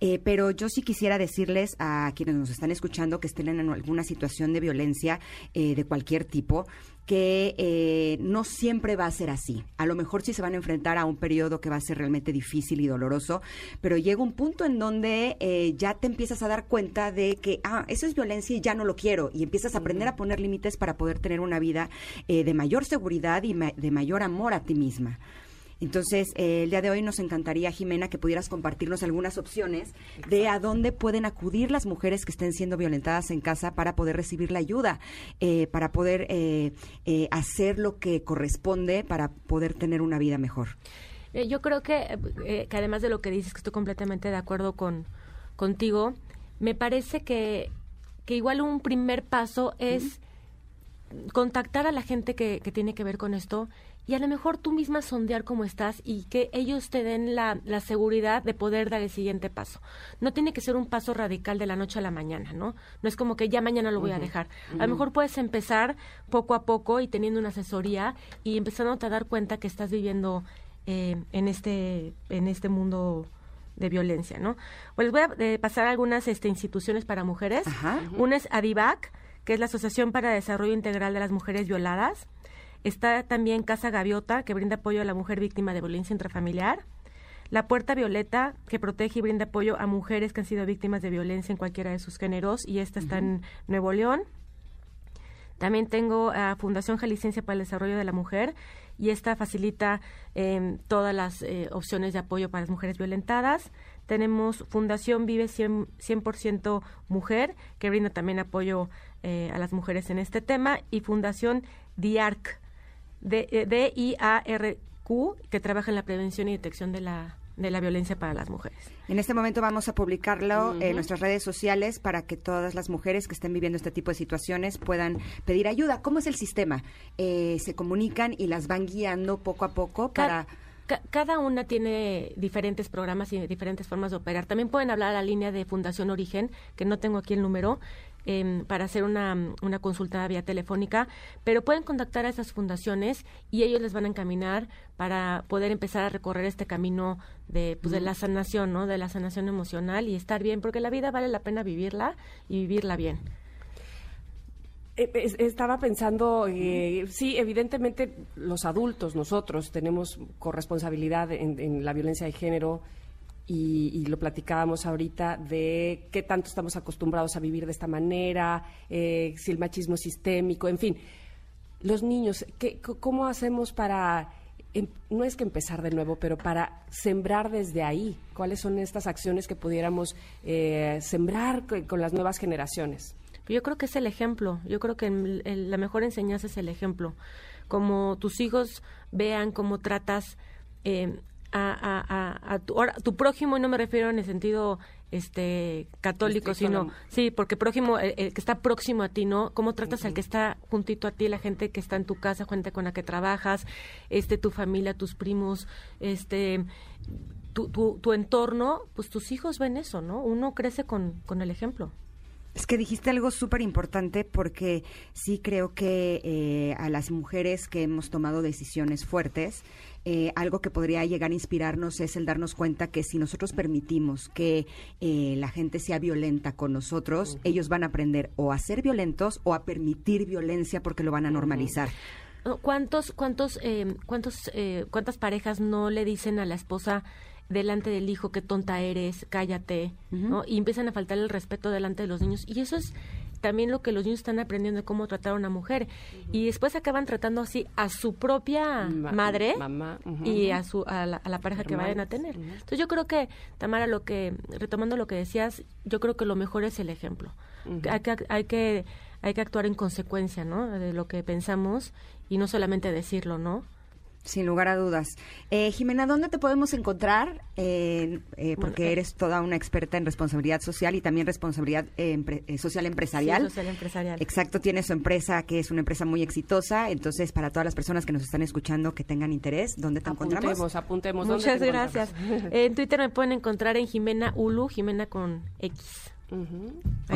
Eh, pero yo sí quisiera decirles a quienes nos están escuchando que estén en alguna situación de violencia eh, de cualquier tipo, que eh, no siempre va a ser así. A lo mejor sí se van a enfrentar a un periodo que va a ser realmente difícil y doloroso, pero llega un punto en donde eh, ya te empiezas a dar cuenta de que, ah, eso es violencia y ya no lo quiero, y empiezas a aprender a poner límites para poder tener una vida eh, de mayor seguridad y ma- de mayor amor a ti misma. Entonces, eh, el día de hoy nos encantaría, Jimena, que pudieras compartirnos algunas opciones de a dónde pueden acudir las mujeres que estén siendo violentadas en casa para poder recibir la ayuda, eh, para poder eh, eh, hacer lo que corresponde para poder tener una vida mejor. Eh, yo creo que, eh, que además de lo que dices, que estoy completamente de acuerdo con contigo, me parece que, que igual un primer paso es contactar a la gente que, que tiene que ver con esto y a lo mejor tú misma sondear cómo estás y que ellos te den la, la seguridad de poder dar el siguiente paso. No tiene que ser un paso radical de la noche a la mañana, ¿no? No es como que ya mañana lo voy a dejar. A lo mejor puedes empezar poco a poco y teniendo una asesoría y empezando a dar cuenta que estás viviendo eh, en este en este mundo de violencia, ¿no? Pues les voy a eh, pasar algunas este, instituciones para mujeres. Ajá. Una es ADIVAC, que es la Asociación para el Desarrollo Integral de las Mujeres Violadas. Está también Casa Gaviota, que brinda apoyo a la mujer víctima de violencia intrafamiliar. La Puerta Violeta, que protege y brinda apoyo a mujeres que han sido víctimas de violencia en cualquiera de sus géneros, y esta está en Nuevo León. También tengo a Fundación Jalisciense para el Desarrollo de la Mujer y esta facilita eh, todas las eh, opciones de apoyo para las mujeres violentadas. Tenemos Fundación Vive 100%, 100% Mujer, que brinda también apoyo eh, a las mujeres en este tema, y Fundación DIARC, D-I-A-R-Q, que trabaja en la prevención y detección de la, de la violencia para las mujeres. En este momento vamos a publicarlo en nuestras redes sociales para que todas las mujeres que estén viviendo este tipo de situaciones puedan pedir ayuda. ¿Cómo es el sistema? Eh, se comunican y las van guiando poco a poco para... ca- cada una tiene diferentes programas y diferentes formas de operar. También pueden hablar a la línea de Fundación Origen, que no tengo aquí el número, em, para hacer una, una consulta vía telefónica, pero pueden contactar a esas fundaciones y ellos les van a encaminar para poder empezar a recorrer este camino de, pues, de la sanación, ¿no? De la sanación emocional y estar bien, porque la vida vale la pena vivirla y vivirla bien. Eh, es- Estaba pensando, eh, sí, evidentemente los adultos, nosotros, tenemos corresponsabilidad en, en la violencia de género y, y lo platicábamos ahorita de qué tanto estamos acostumbrados a vivir de esta manera, eh, si el machismo es sistémico, en fin. Los niños, ¿qué, ¿cómo hacemos para, em- no es que empezar de nuevo, pero para sembrar desde ahí? ¿Cuáles son estas acciones que pudiéramos eh, sembrar co- con las nuevas generaciones? Yo creo que es el ejemplo. Yo creo que la mejor enseñanza es el ejemplo. Como tus hijos vean cómo tratas eh, a, a- a- a tu, ahora, tu prójimo, y no me refiero en el sentido este católico, sino no. sí, porque prójimo, el, el que está próximo a ti, ¿no? Cómo tratas al que está juntito a ti, la gente que está en tu casa, gente con la que trabajas, este, tu familia, tus primos, este, tu, tu, tu entorno, pues tus hijos ven eso, ¿no? Uno crece con, con el ejemplo. Es que dijiste algo súper importante porque sí creo que eh, a las mujeres que hemos tomado decisiones fuertes, eh, algo que podría llegar a inspirarnos es el darnos cuenta que si nosotros permitimos que eh, la gente sea violenta con nosotros, ellos van a aprender o a ser violentos o a permitir violencia porque lo van a normalizar. No, ¿Cuántos, cuántos, eh, cuántos, eh, cuántas parejas no le dicen a la esposa delante del hijo qué tonta eres, cállate, ¿no? Y empiezan a faltar el respeto delante de los niños. Y eso es también lo que los niños están aprendiendo de cómo tratar a una mujer. Y después acaban tratando así a su propia Ma- madre mamá, y a, su, a, la, a la pareja que vayan a tener. Entonces yo creo que, Tamara, lo que, retomando lo que decías, yo creo que lo mejor es el ejemplo. hay, que, hay, que, hay que actuar en consecuencia, ¿no? De lo que pensamos y no solamente decirlo, ¿no? Sin lugar a dudas. Eh, Jimena, ¿dónde te podemos encontrar? Eh, eh, porque Bueno, eh. eres toda una experta en responsabilidad social y también responsabilidad eh, empre- social empresarial. Sí, social empresarial. Exacto, tiene su empresa que es una empresa muy exitosa. Entonces, para todas las personas que nos están escuchando que tengan interés, ¿dónde te encontramos? Apuntemos, apuntemos. ¿Dónde Muchas gracias. encontramos? en Twitter me pueden encontrar en Jimena Ulu, Jimena con X. Ahí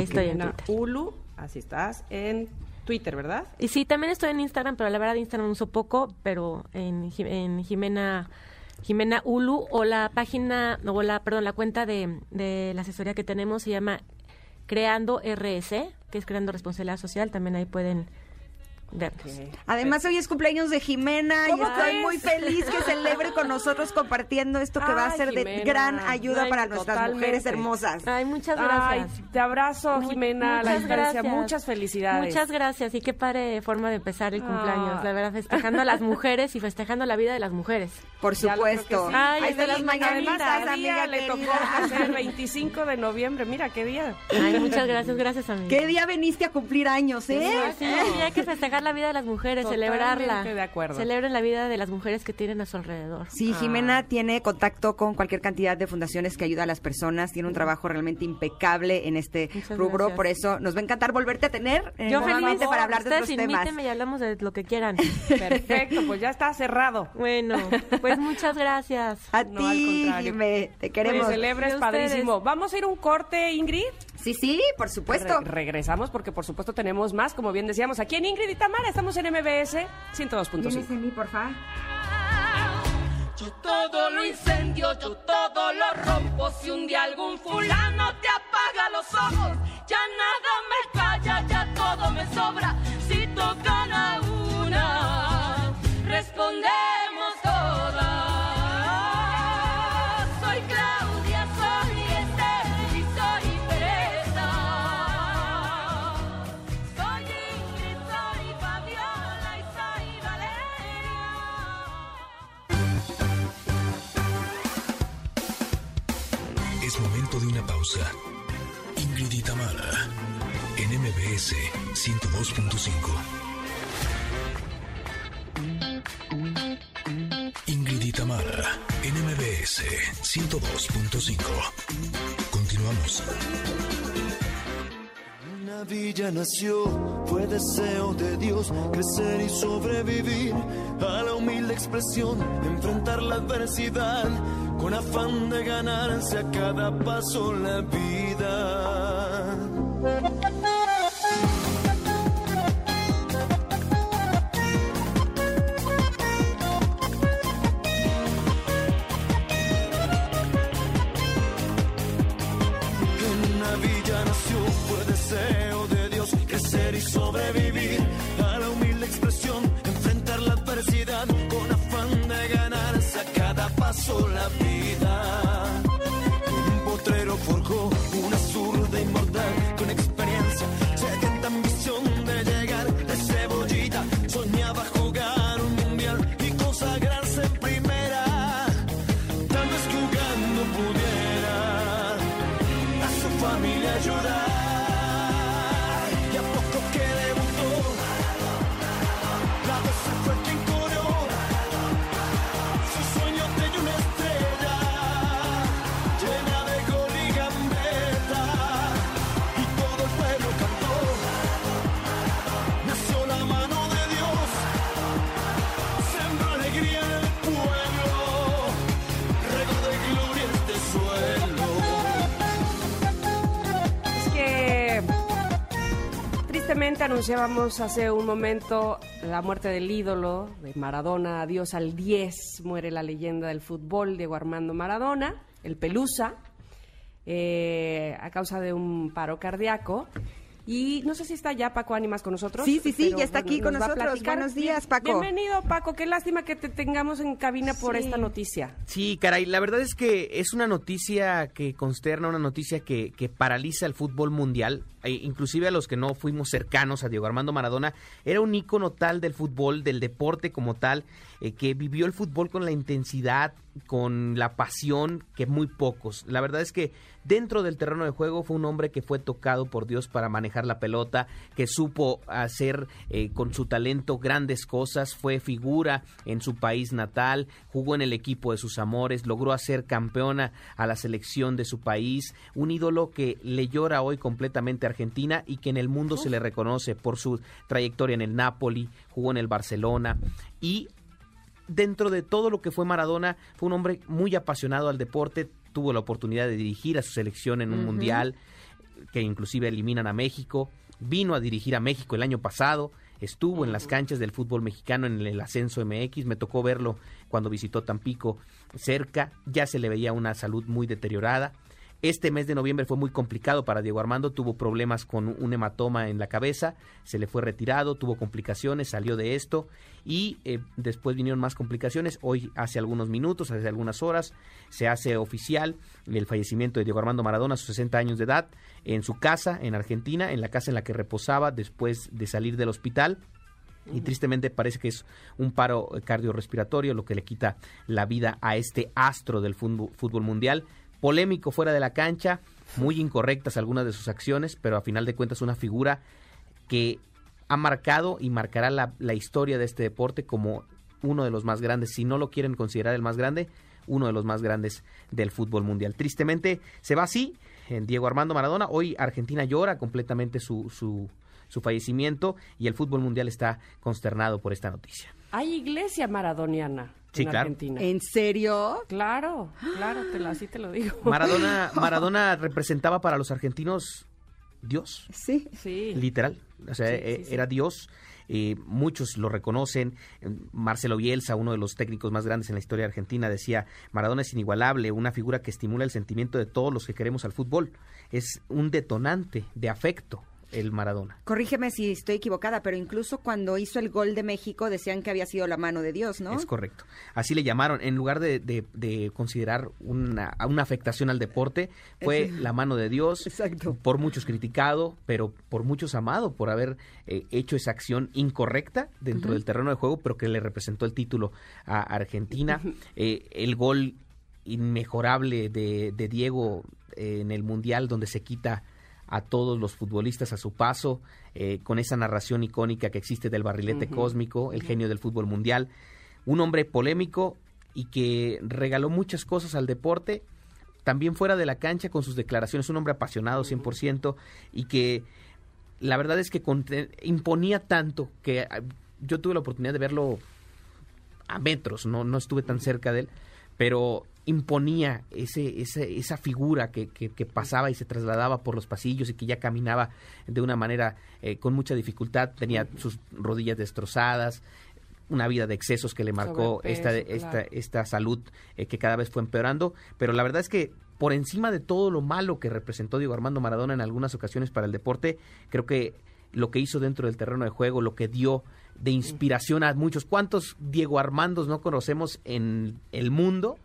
Ok. estoy en Ana Twitter. Ulu, así estás, en Twitter, ¿verdad? Y sí, también estoy en Instagram, pero la verdad Instagram uso poco, pero en, en Jimena Jimena Ulu o la página o la perdón, la cuenta de, de la asesoría que tenemos se llama Creando RS, que es Creando Responsabilidad Social, también ahí pueden Además, hoy es cumpleaños de Jimena y ¿Cómo estoy muy feliz que celebre con nosotros compartiendo esto que va a Ay, ser de gran ayuda Ay, para nuestras totalmente. mujeres hermosas. Ay, muchas Ay, gracias. te abrazo, Jimena, la muchas gracias. Muchas felicidades. Muchas gracias y qué padre forma de empezar el cumpleaños, Ah. la verdad, festejando a las mujeres y festejando la vida de las mujeres. Por supuesto. sí. Ay, están las mañanitas, ¿qué día amiga le tocó querida. hacer el 25 de noviembre. Mira, qué día. Ay, muchas gracias, gracias a mí. ¿Qué día veniste a cumplir años, eh? Sí, sí, hay que festejar la vida de las mujeres, Totalmente celebrarla. de acuerdo. Celebren la vida de las mujeres que tienen a su alrededor. Sí, Jimena tiene contacto con cualquier cantidad de fundaciones que ayuda a las personas. Tiene un trabajo realmente impecable en este Muchas rubro. gracias. Por eso nos va a encantar volverte a tener eh, Yo nuevamente feliz. para hablar de otros temas. y hablamos de lo que quieran. Perfecto, pues ya está cerrado. Bueno, pues muchas gracias. A No, al ti, contrario. Jimé, te Que queremos. celebres Y ustedes. padrísimo. Vamos a ir a un corte, Ingrid. Sí, sí, por supuesto. Re- regresamos porque por supuesto tenemos más, como bien decíamos, aquí en Ingrid y Tamara. Estamos en MBS 102.5. Vienes en mí, por favor. Yo todo lo incendio, yo todo lo rompo. Si un día algún fulano te apaga los ojos, ya nada me calla, ya todo me sobra. Si tocan a una, respondemos Ingrid y en MBS 102.5. Ingrid y Tamara, en MBS 102.5. Continuamos. Una villa nació, fue deseo de Dios crecer y sobrevivir a la humilde expresión, enfrentar la adversidad con afán de ganarse a cada paso la vida. Deseo de Dios crecer y sobrevivir a la humilde expresión, enfrentar la adversidad con afán de ganarse a cada paso la vida. Anunciábamos hace un momento la muerte del ídolo de Maradona, adiós al 10, muere la leyenda del fútbol, Diego Armando Maradona, el Pelusa, eh, a causa de un paro cardíaco. Y no sé si está ya Paco Ánimas con nosotros. Sí, sí, sí, ya está aquí con nosotros. platicar. Buenos días, Paco. Bienvenido, Paco. Qué lástima que te tengamos en cabina por Sí. esta noticia. Sí, caray, la verdad es que es una noticia que consterna, una noticia que, que paraliza el fútbol mundial, e inclusive a los que no fuimos cercanos a Diego Armando Maradona, era un ícono tal del fútbol, del deporte como tal, eh, que vivió el fútbol con la intensidad, con la pasión que muy pocos. La verdad es que dentro del terreno de juego fue un hombre que fue tocado por Dios para manejar la pelota, que supo hacer eh, con su talento grandes cosas, fue figura en su país natal, jugó en el equipo de sus amores, logró hacer campeona a la selección de su país, un ídolo que le llora hoy completamente a Argentina y que en el mundo se le reconoce por su trayectoria en el Napoli, jugó en el Barcelona y dentro de todo lo que fue Maradona, fue un hombre muy apasionado al deporte, tuvo la oportunidad de dirigir a su selección en un mundial, que inclusive eliminan a México, vino a dirigir a México el año pasado, estuvo en las canchas del fútbol mexicano en el ascenso MX, me tocó verlo cuando visitó Tampico cerca, ya se le veía una salud muy deteriorada. Este mes de noviembre fue muy complicado para Diego Armando, tuvo problemas con un hematoma en la cabeza, se le fue retirado, tuvo complicaciones, salió de esto y eh, después vinieron más complicaciones. Hoy, hace algunos minutos, hace algunas horas, se hace oficial el fallecimiento de Diego Armando Maradona a sus 60 años de edad en su casa en Argentina, en la casa en la que reposaba después de salir del hospital y tristemente parece que es un paro cardiorrespiratorio lo que le quita la vida a este astro del fútbol, fútbol mundial. Polémico fuera de la cancha, muy incorrectas algunas de sus acciones, pero a final de cuentas una figura que ha marcado y marcará la, la historia de este deporte como uno de los más grandes, si no lo quieren considerar el más grande, uno de los más grandes del fútbol mundial. Tristemente se va así en Diego Armando Maradona. Hoy Argentina llora completamente su, su, su fallecimiento y el fútbol mundial está consternado por esta noticia. Hay iglesia maradoniana Sí, en claro. Argentina. ¿En serio? Claro, claro, te lo, así te lo digo. Maradona, Maradona representaba para los argentinos Dios. Sí. Sí. literal. O sea, Sí, eh, sí, sí. era Dios. eh, muchos lo reconocen. Eh, Marcelo Bielsa, uno de los técnicos más grandes en la historia argentina, decía, Maradona es inigualable, una figura que estimula el sentimiento de todos los que queremos al fútbol. Es un detonante de afecto el Maradona. Corrígeme si estoy equivocada, pero incluso cuando hizo el gol de México decían que había sido la mano de Dios, ¿no? Es correcto. Así le llamaron. En lugar de, de- de considerar una, una afectación al deporte, fue la mano de Dios. Exacto. Por muchos criticado, pero por muchos amado por haber eh, hecho esa acción incorrecta dentro del terreno de juego, pero que le representó el título a Argentina. Eh, el gol inmejorable de, de Diego eh, en el Mundial, donde se quita a todos los futbolistas a su paso, eh, con esa narración icónica que existe del barrilete cósmico, el genio del fútbol mundial. Un hombre polémico y que regaló muchas cosas al deporte, también fuera de la cancha con sus declaraciones, un hombre apasionado 100% y que la verdad es que conte- imponía tanto que ah, yo tuve la oportunidad de verlo a metros, no, no estuve tan cerca de él, pero imponía ese, ese- esa figura que, que- que pasaba y se trasladaba por los pasillos y que ya caminaba de una manera eh, con mucha dificultad, tenía sus rodillas destrozadas, una vida de excesos que le marcó esta, esta, claro. esta salud eh, que cada vez fue empeorando, pero la verdad es que por encima de todo lo malo que representó Diego Armando Maradona en algunas ocasiones para el deporte, creo que lo que hizo dentro del terreno de juego, lo que dio de inspiración a muchos. ¿Cuántos Diego Armandos no conocemos en el mundo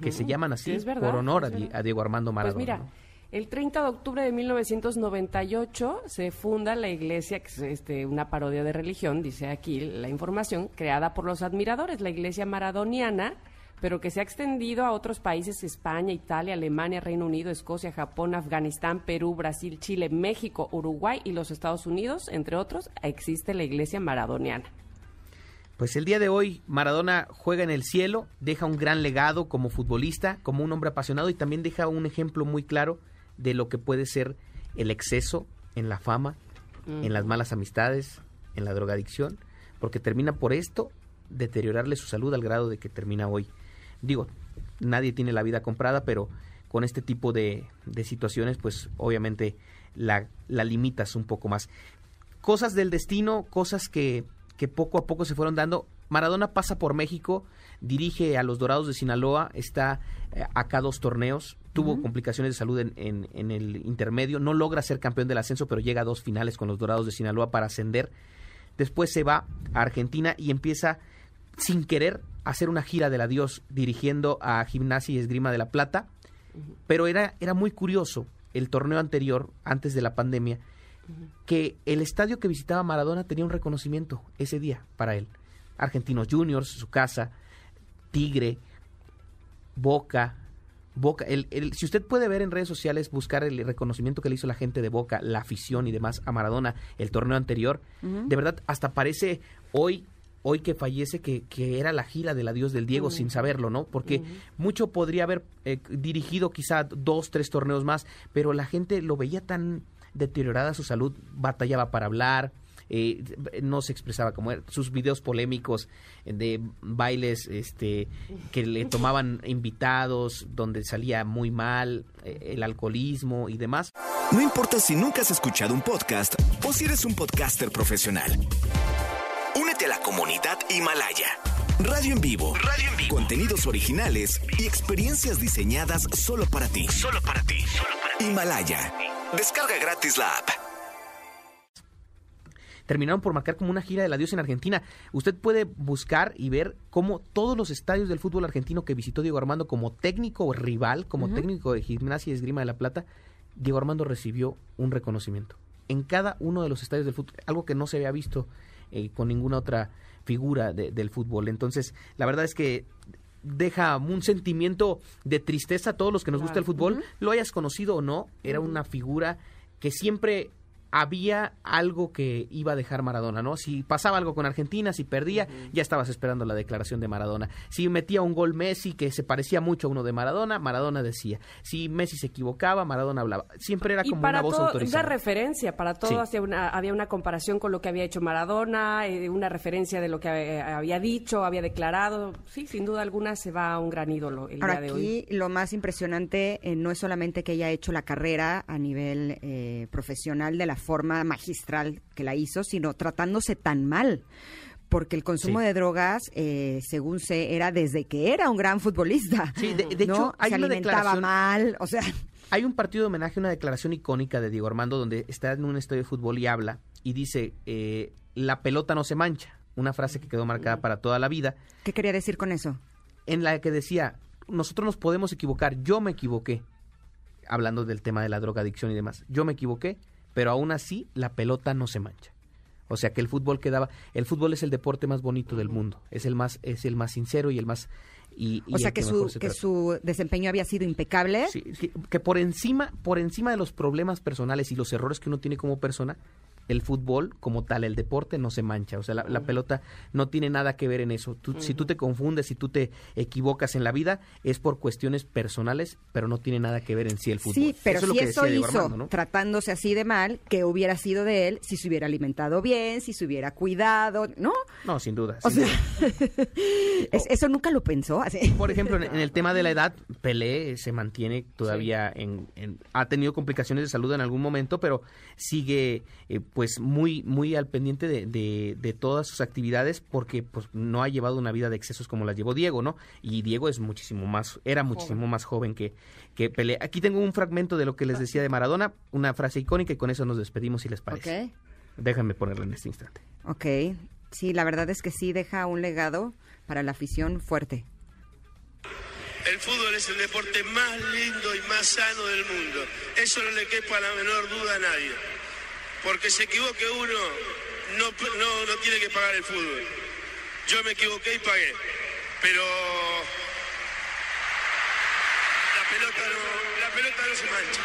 que se llaman así Sí, es verdad, por honor a, Di- Diego Armando Maradona? Pues mira, ¿no? el 30 de octubre de 1998 se funda la iglesia, que es este, una parodia de religión, dice aquí la información, creada por los admiradores, la iglesia maradoniana, pero que se ha extendido a otros países, España, Italia, Alemania, Reino Unido, Escocia, Japón, Afganistán, Perú, Brasil, Chile, México, Uruguay y los Estados Unidos, entre otros, existe la iglesia maradoniana. Pues el día de hoy Maradona juega en el cielo, deja un gran legado como futbolista, como un hombre apasionado y también deja un ejemplo muy claro de lo que puede ser el exceso en la fama, en las malas amistades, en la drogadicción, porque termina por esto deteriorarle su salud al grado de que termina hoy. Digo, nadie tiene la vida comprada, pero con este tipo de, de situaciones, pues obviamente la, la limitas un poco más cosas del destino, cosas que, que poco a poco se fueron dando. Maradona pasa por México, dirige a los Dorados de Sinaloa, está eh, acá dos torneos, tuvo complicaciones de salud en, en- en el intermedio, no logra ser campeón del ascenso, pero llega a dos finales con los Dorados de Sinaloa para ascender. Después se va a Argentina y empieza sin querer a hacer una gira del adiós dirigiendo a Gimnasia y Esgrima de la Plata. Pero era, era muy curioso el torneo anterior, antes de la pandemia, que el estadio que visitaba Maradona tenía un reconocimiento ese día para él. Argentinos Juniors, su casa, Tigre, Boca, Boca. El, el- si usted puede ver en redes sociales, buscar el reconocimiento que le hizo la gente de Boca, la afición y demás a Maradona el torneo anterior, de verdad hasta parece hoy hoy que fallece que, que era la gira del adiós del Diego sin saberlo, ¿no? Porque mucho podría haber eh, dirigido quizá dos, tres torneos más, pero la gente lo veía tan deteriorada su salud, batallaba para hablar, eh, no se expresaba como era. sus videos polémicos de bailes este que le tomaban invitados donde salía muy mal eh, el alcoholismo y demás No importa si nunca has escuchado un podcast o si eres un podcaster profesional. Únete a la comunidad Himalaya. Radio en vivo. Radio en vivo. Contenidos originales y experiencias diseñadas solo para ti. Solo para ti. Himalaya. Descarga gratis la app. terminaron por marcar como una gira del adiós en Argentina. Usted puede buscar y ver cómo todos los estadios del fútbol argentino que visitó Diego Armando como técnico rival, como técnico de gimnasia y esgrima de la plata, Diego Armando recibió un reconocimiento. En cada uno de los estadios del fútbol, algo que no se había visto eh, con ninguna otra figura de- del fútbol. Entonces, la verdad es que deja un sentimiento de tristeza a todos los que nos gusta el fútbol, lo hayas conocido o no, era una figura que siempre había algo que iba a dejar Maradona, ¿no? Si pasaba algo con Argentina, si perdía, ya estabas esperando la declaración de Maradona. Si metía un gol Messi que se parecía mucho a uno de Maradona, Maradona decía. Si Messi se equivocaba, Maradona hablaba. Siempre era y como para una voz todo, autorizada. una referencia, para todo Sí. una- había una comparación con lo que había hecho Maradona, eh, una referencia de lo que había dicho, había declarado. Sí, sin duda alguna se va a un gran ídolo el Ahora día de hoy. aquí lo más impresionante eh, no es solamente que haya hecho la carrera a nivel eh, profesional de la forma magistral que la hizo, sino tratándose tan mal. Porque el consumo Sí. de drogas, eh, según sé, era desde que era un gran futbolista. Sí, de- de ¿no? hecho, hay Se una alimentaba mal, o sea, Hay un partido de homenaje, una declaración icónica de Diego Armando donde está en un estadio de fútbol y habla y dice, eh, la pelota no se mancha, una frase que quedó marcada para toda la vida, ¿qué quería decir con eso? en la que decía, nosotros nos podemos equivocar, yo me equivoqué, hablando del tema de la drogadicción y demás, yo me equivoqué, pero aún así la pelota no se mancha. O sea que el fútbol quedaba, el fútbol es el deporte más bonito del mundo, es el más, es el más sincero y el más Y, y O sea que su, se que su desempeño había sido impecable. Sí, sí, que por encima, por encima de los problemas personales y los errores que uno tiene como persona, el fútbol como tal, el deporte no se mancha, o sea, la, la pelota no tiene nada que ver en eso. Tú- Si tú te confundes, si tú te equivocas en la vida, es por cuestiones personales, pero no tiene nada que ver en sí el fútbol. Sí, pero Eso es lo si que eso hizo Armando, ¿no? tratándose así de mal, que hubiera sido de él si se hubiera alimentado bien, si se hubiera cuidado, ¿no? No, sin duda. O sea, duda. es- eso nunca lo pensó así. Por ejemplo, en, en el tema de la edad, Pelé se mantiene todavía en, en- ha tenido complicaciones de salud en algún momento, pero sigue eh, pues muy muy al pendiente de, de- de todas sus actividades porque pues no ha llevado una vida de excesos como la llevó Diego, ¿no? Y Diego es muchísimo más era muchísimo más joven que que Pelé. Aquí tengo un fragmento de lo que les decía de Maradona, una frase icónica y con eso nos despedimos si les parece. Ok. Déjame ponerla en este instante. Ok, sí, la verdad es que sí deja un legado para la afición fuerte. El fútbol es el deporte más lindo y más sano del mundo. Eso no le quepa la menor duda a nadie. Porque se equivoque uno, no, no, no tiene que pagar el fútbol. Yo me equivoqué y pagué. Pero la pelota no, la pelota no se mancha.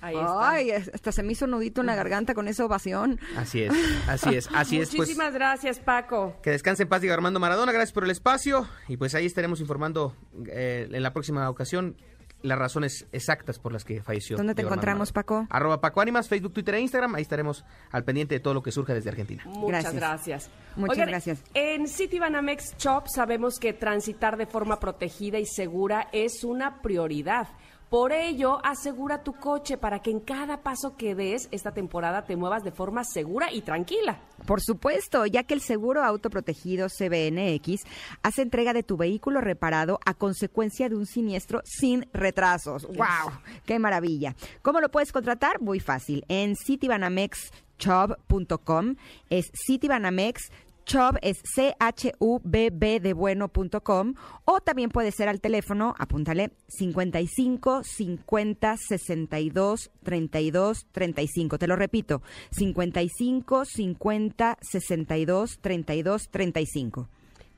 Ahí está. Ay, hasta se me hizo nudito en la garganta con esa ovación. Así es, así es, así es. Pues, Muchísimas gracias, Paco. Que descanse en paz, Diego Armando Maradona. Gracias por el espacio. Y pues ahí estaremos informando eh, en la próxima ocasión las razones exactas por las que falleció. ¿Dónde te encontramos. Paco? Arroba Paco Ánimas, Facebook, Twitter e Instagram. Ahí estaremos al pendiente de todo lo que surja desde Argentina. Muchas Gracias. gracias. Muchas gracias. En Citibanamex Shop sabemos que transitar de forma protegida y segura es una prioridad. Por ello, asegura tu coche para que en cada paso que des esta temporada te muevas de forma segura y tranquila. Por supuesto, ya que el seguro autoprotegido CBNX hace entrega de tu vehículo reparado a consecuencia de un siniestro sin retrasos. ¡Wow! ¡Qué maravilla! ¿Cómo lo puedes contratar? Muy fácil. En citibanamexchub.com es Citibanamex Chub es C-H-U-B-B de bueno.com o también puede ser al teléfono, apúntale, 55 50 62 32 35. Te lo repito, 55 50 62 32 35.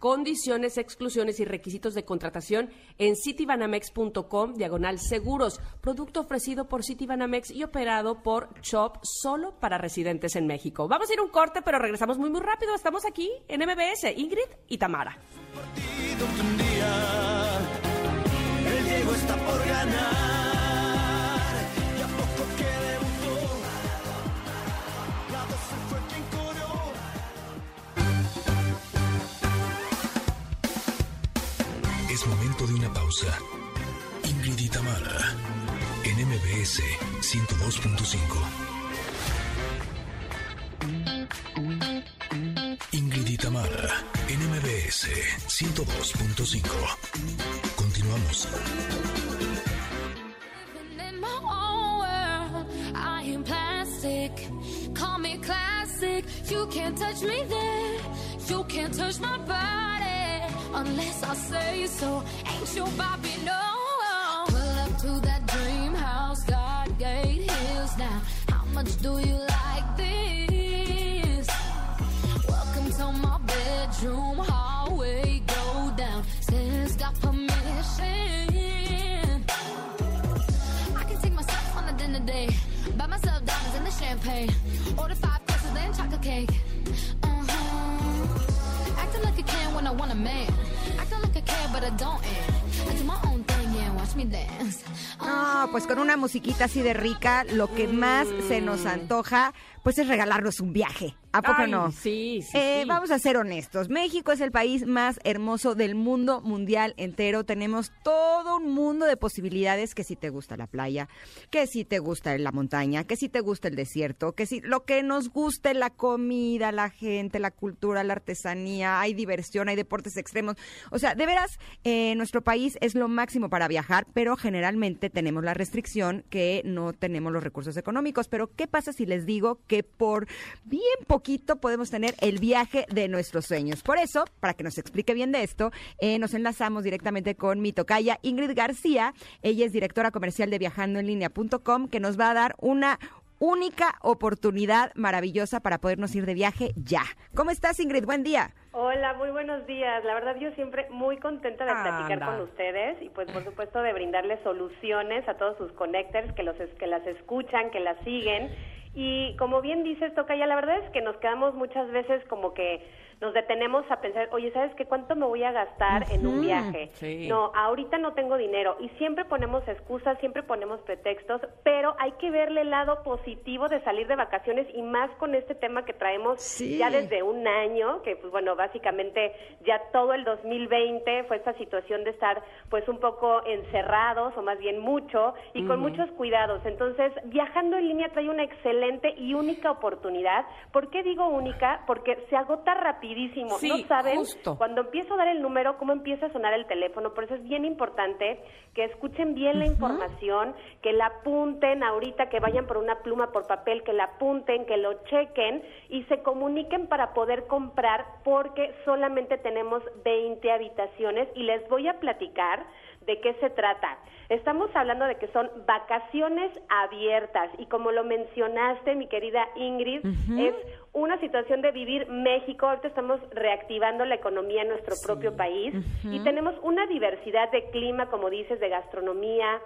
Condiciones, exclusiones y requisitos de contratación en citibanamex.com, diagonal seguros. Producto ofrecido por Citibanamex y operado por Shop solo para residentes en México. Vamos a ir un corte, pero regresamos muy, muy rápido. Estamos aquí en MBS, Ingrid y Tamara. el Diego está por ganar. Es momento de una pausa. Ingrid y en MBS 102.5. Ingrid y Tamara, en MBS 102.5. Continuamos. You can't touch me there. You can't touch my body unless I say so. Ain't your Bobby, no. Pull up to that dream house, God gate hills now. How much do you like this? Pues con una musiquita así de rica, lo que más se nos antoja, pues es regalarnos un viaje. ¿A poco Ay, no? Sí, sí, Eh, sí. Vamos a ser honestos. México es el país más hermoso del mundo mundial entero. Tenemos todo un mundo de posibilidades que si te gusta la playa, que si te gusta la montaña, que si te gusta el desierto, que si lo que nos guste la comida, la gente, la cultura, la artesanía, hay diversión, hay deportes extremos. O sea, de veras, eh, nuestro país es lo máximo para viajar, pero generalmente tenemos la restricción que no tenemos los recursos económicos. Pero ¿qué pasa si les digo que por bien poquito podemos tener el viaje de nuestros sueños? Por eso, para que nos explique bien de esto, eh, nos enlazamos directamente con mi tocaya Ingrid García. Ella es directora comercial de viajandoenlinea.com, que nos va a dar una única oportunidad maravillosa para podernos ir de viaje ya. ¿Cómo estás, Ingrid? Buen día. Hola, muy buenos días. La verdad yo siempre muy contenta de platicar Anda. con ustedes y pues por supuesto de brindarles soluciones a todos sus connectors que los que las escuchan, que las siguen. Y como bien dices, Tocaya, la verdad es que nos quedamos muchas veces como que nos detenemos a pensar, oye, ¿sabes qué? ¿Cuánto me voy a gastar en un viaje? Sí. No, ahorita no tengo dinero y siempre ponemos excusas, siempre ponemos pretextos, pero hay que verle el lado positivo de salir de vacaciones y más con este tema que traemos Sí. ya desde un año, que pues bueno, básicamente ya todo el 2020 fue esta situación de estar pues un poco encerrados o más bien mucho y con muchos cuidados. Entonces, viajando en línea trae una excelente y única oportunidad. ¿Por qué digo única? Porque se agota rapidísimo. Sí, no saben justo. cuando empiezo a dar el número, cómo empieza a sonar el teléfono. Por eso es bien importante que escuchen bien la información, que la apunten ahorita, que vayan por una pluma, por papel, que la apunten, que lo chequen y se comuniquen para poder comprar porque solamente tenemos 20 habitaciones y les voy a platicar de qué se trata. Estamos hablando de que son vacaciones abiertas y como lo mencionaste, mi querida Ingrid, es una situación de vivir México. Ahorita estamos reactivando la economía en nuestro propio país. Y tenemos una diversidad de clima, como dices, de gastronomía,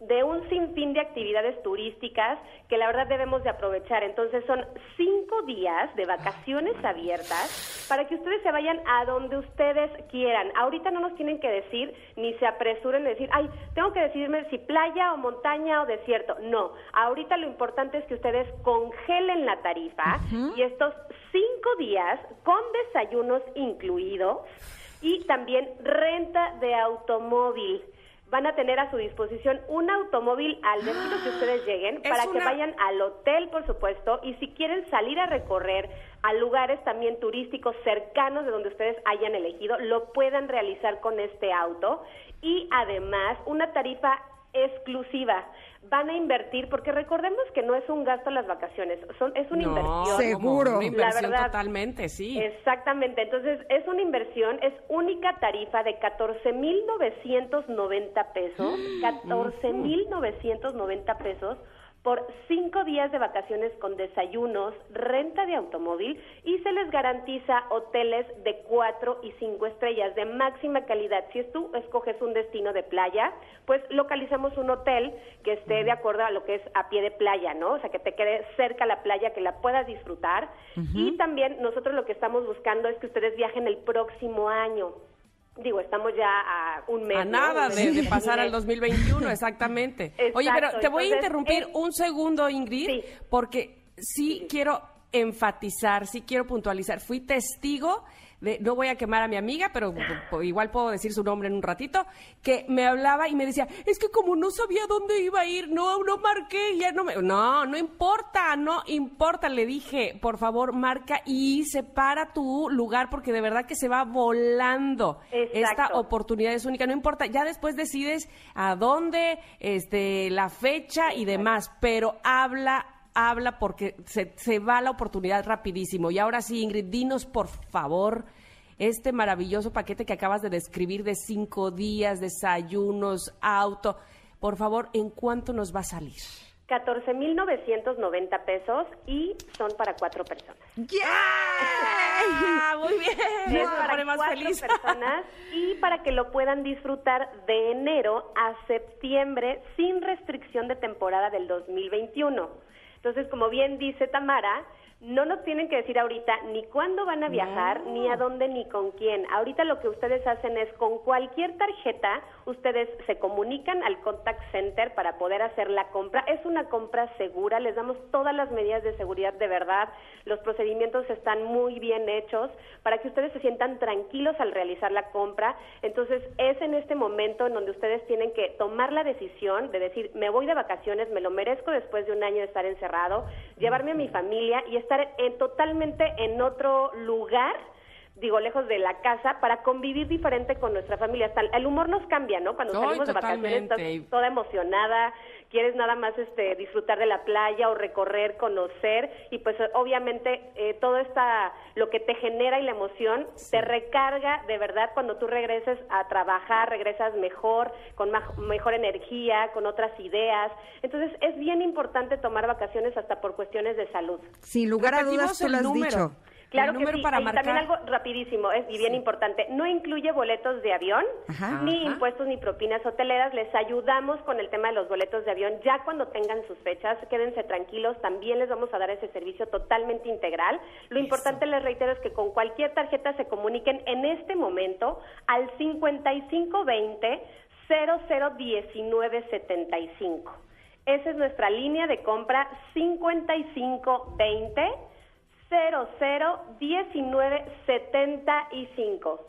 de un sinfín de actividades turísticas que la verdad debemos de aprovechar. Entonces son cinco días de vacaciones abiertas para que ustedes se vayan a donde ustedes quieran. Ahorita no nos tienen que decir ni se apresuren de decir, ay, tengo que decidirme si playa o montaña o desierto. No, ahorita lo importante es que ustedes congelen la tarifa y estos cinco días con desayunos incluidos y también renta de automóvil. Van a tener a su disposición un automóvil al destino que ustedes lleguen para que vayan al hotel, por supuesto, y si quieren salir a recorrer a lugares también turísticos cercanos de donde ustedes hayan elegido, lo puedan realizar con este auto y además una tarifa exclusiva. Van a invertir, porque recordemos que no es un gasto las vacaciones, son, es una No, inversión. Seguro. como Una inversión La verdad. totalmente, sí. Exactamente, entonces es una inversión, es única tarifa de 14.990 pesos, 14.990 pesos por cinco días de vacaciones con desayunos, renta de automóvil y se les garantiza hoteles de cuatro y cinco estrellas de máxima calidad. Si es tú escoges un destino de playa, pues localizamos un hotel que esté de acuerdo a lo que es a pie de playa, ¿no? O sea, que te quede cerca la playa, que la puedas disfrutar. Y también nosotros lo que estamos buscando es que ustedes viajen el próximo año. Digo, estamos ya a un mes. A nada de, pasar al 2021, exactamente. Oye, pero te voy a interrumpir un segundo, Ingrid, Sí. porque sí quiero enfatizar, sí quiero puntualizar. Fui testigo de, no voy a quemar a mi amiga, pero igual puedo decir su nombre en un ratito, que me hablaba y me decía, es que como no sabía dónde iba a ir, no, no marqué, ya no me... No, no importa, no importa, le dije, por favor, marca y separa tu lugar porque de verdad que se va volando. Esta oportunidad es única, no importa, ya después decides a dónde, este, la fecha y demás, pero habla habla porque se, se va la oportunidad rapidísimo. Y ahora sí, Ingrid, dinos por favor este maravilloso paquete que acabas de describir de cinco días, desayunos, auto. Por favor, ¿en cuánto nos va a salir? 14.990 pesos y son para cuatro personas. ¡Ah, muy bien! Es para más cuatro feliz. personas y para que lo puedan disfrutar de enero a septiembre sin restricción de temporada del 2021. Entonces, como bien dice Tamara, no nos tienen que decir ahorita ni cuándo van a viajar, ni a dónde, ni con quién. Ahorita lo que ustedes hacen es con cualquier tarjeta, ustedes se comunican al contact center para poder hacer la compra. Es una compra segura, les damos todas las medidas de seguridad de verdad. Los procedimientos están muy bien hechos para que ustedes se sientan tranquilos al realizar la compra. Entonces, es en este momento en donde ustedes tienen que tomar la decisión de decir, me voy de vacaciones, me lo merezco después de un año de estar encerrado, llevarme a mi familia y estar en, totalmente en otro lugar digo, lejos de la casa, para convivir diferente con nuestra familia. Hasta el humor nos cambia, ¿no? Cuando salimos de vacaciones estás toda emocionada, quieres nada más este disfrutar de la playa o recorrer, conocer y pues obviamente eh, todo esta lo que te genera y la emoción te recarga de verdad cuando tú regreses a trabajar, regresas mejor, con ma- mejor energía, con otras ideas. Entonces es bien importante tomar vacaciones hasta por cuestiones de salud. Sin lugar a dudas, tú lo has número. dicho. Claro El que sí. para y también algo rapidísimo, es y bien importante, no incluye boletos de avión, Ajá. ni Ajá. impuestos ni propinas hoteleras. Les ayudamos con el tema de los boletos de avión. Ya cuando tengan sus fechas, quédense tranquilos, también les vamos a dar ese servicio totalmente integral. Lo importante, les reitero, es que con cualquier tarjeta se comuniquen en este momento al 5520 001975. Esa es nuestra línea de compra 5520 001975.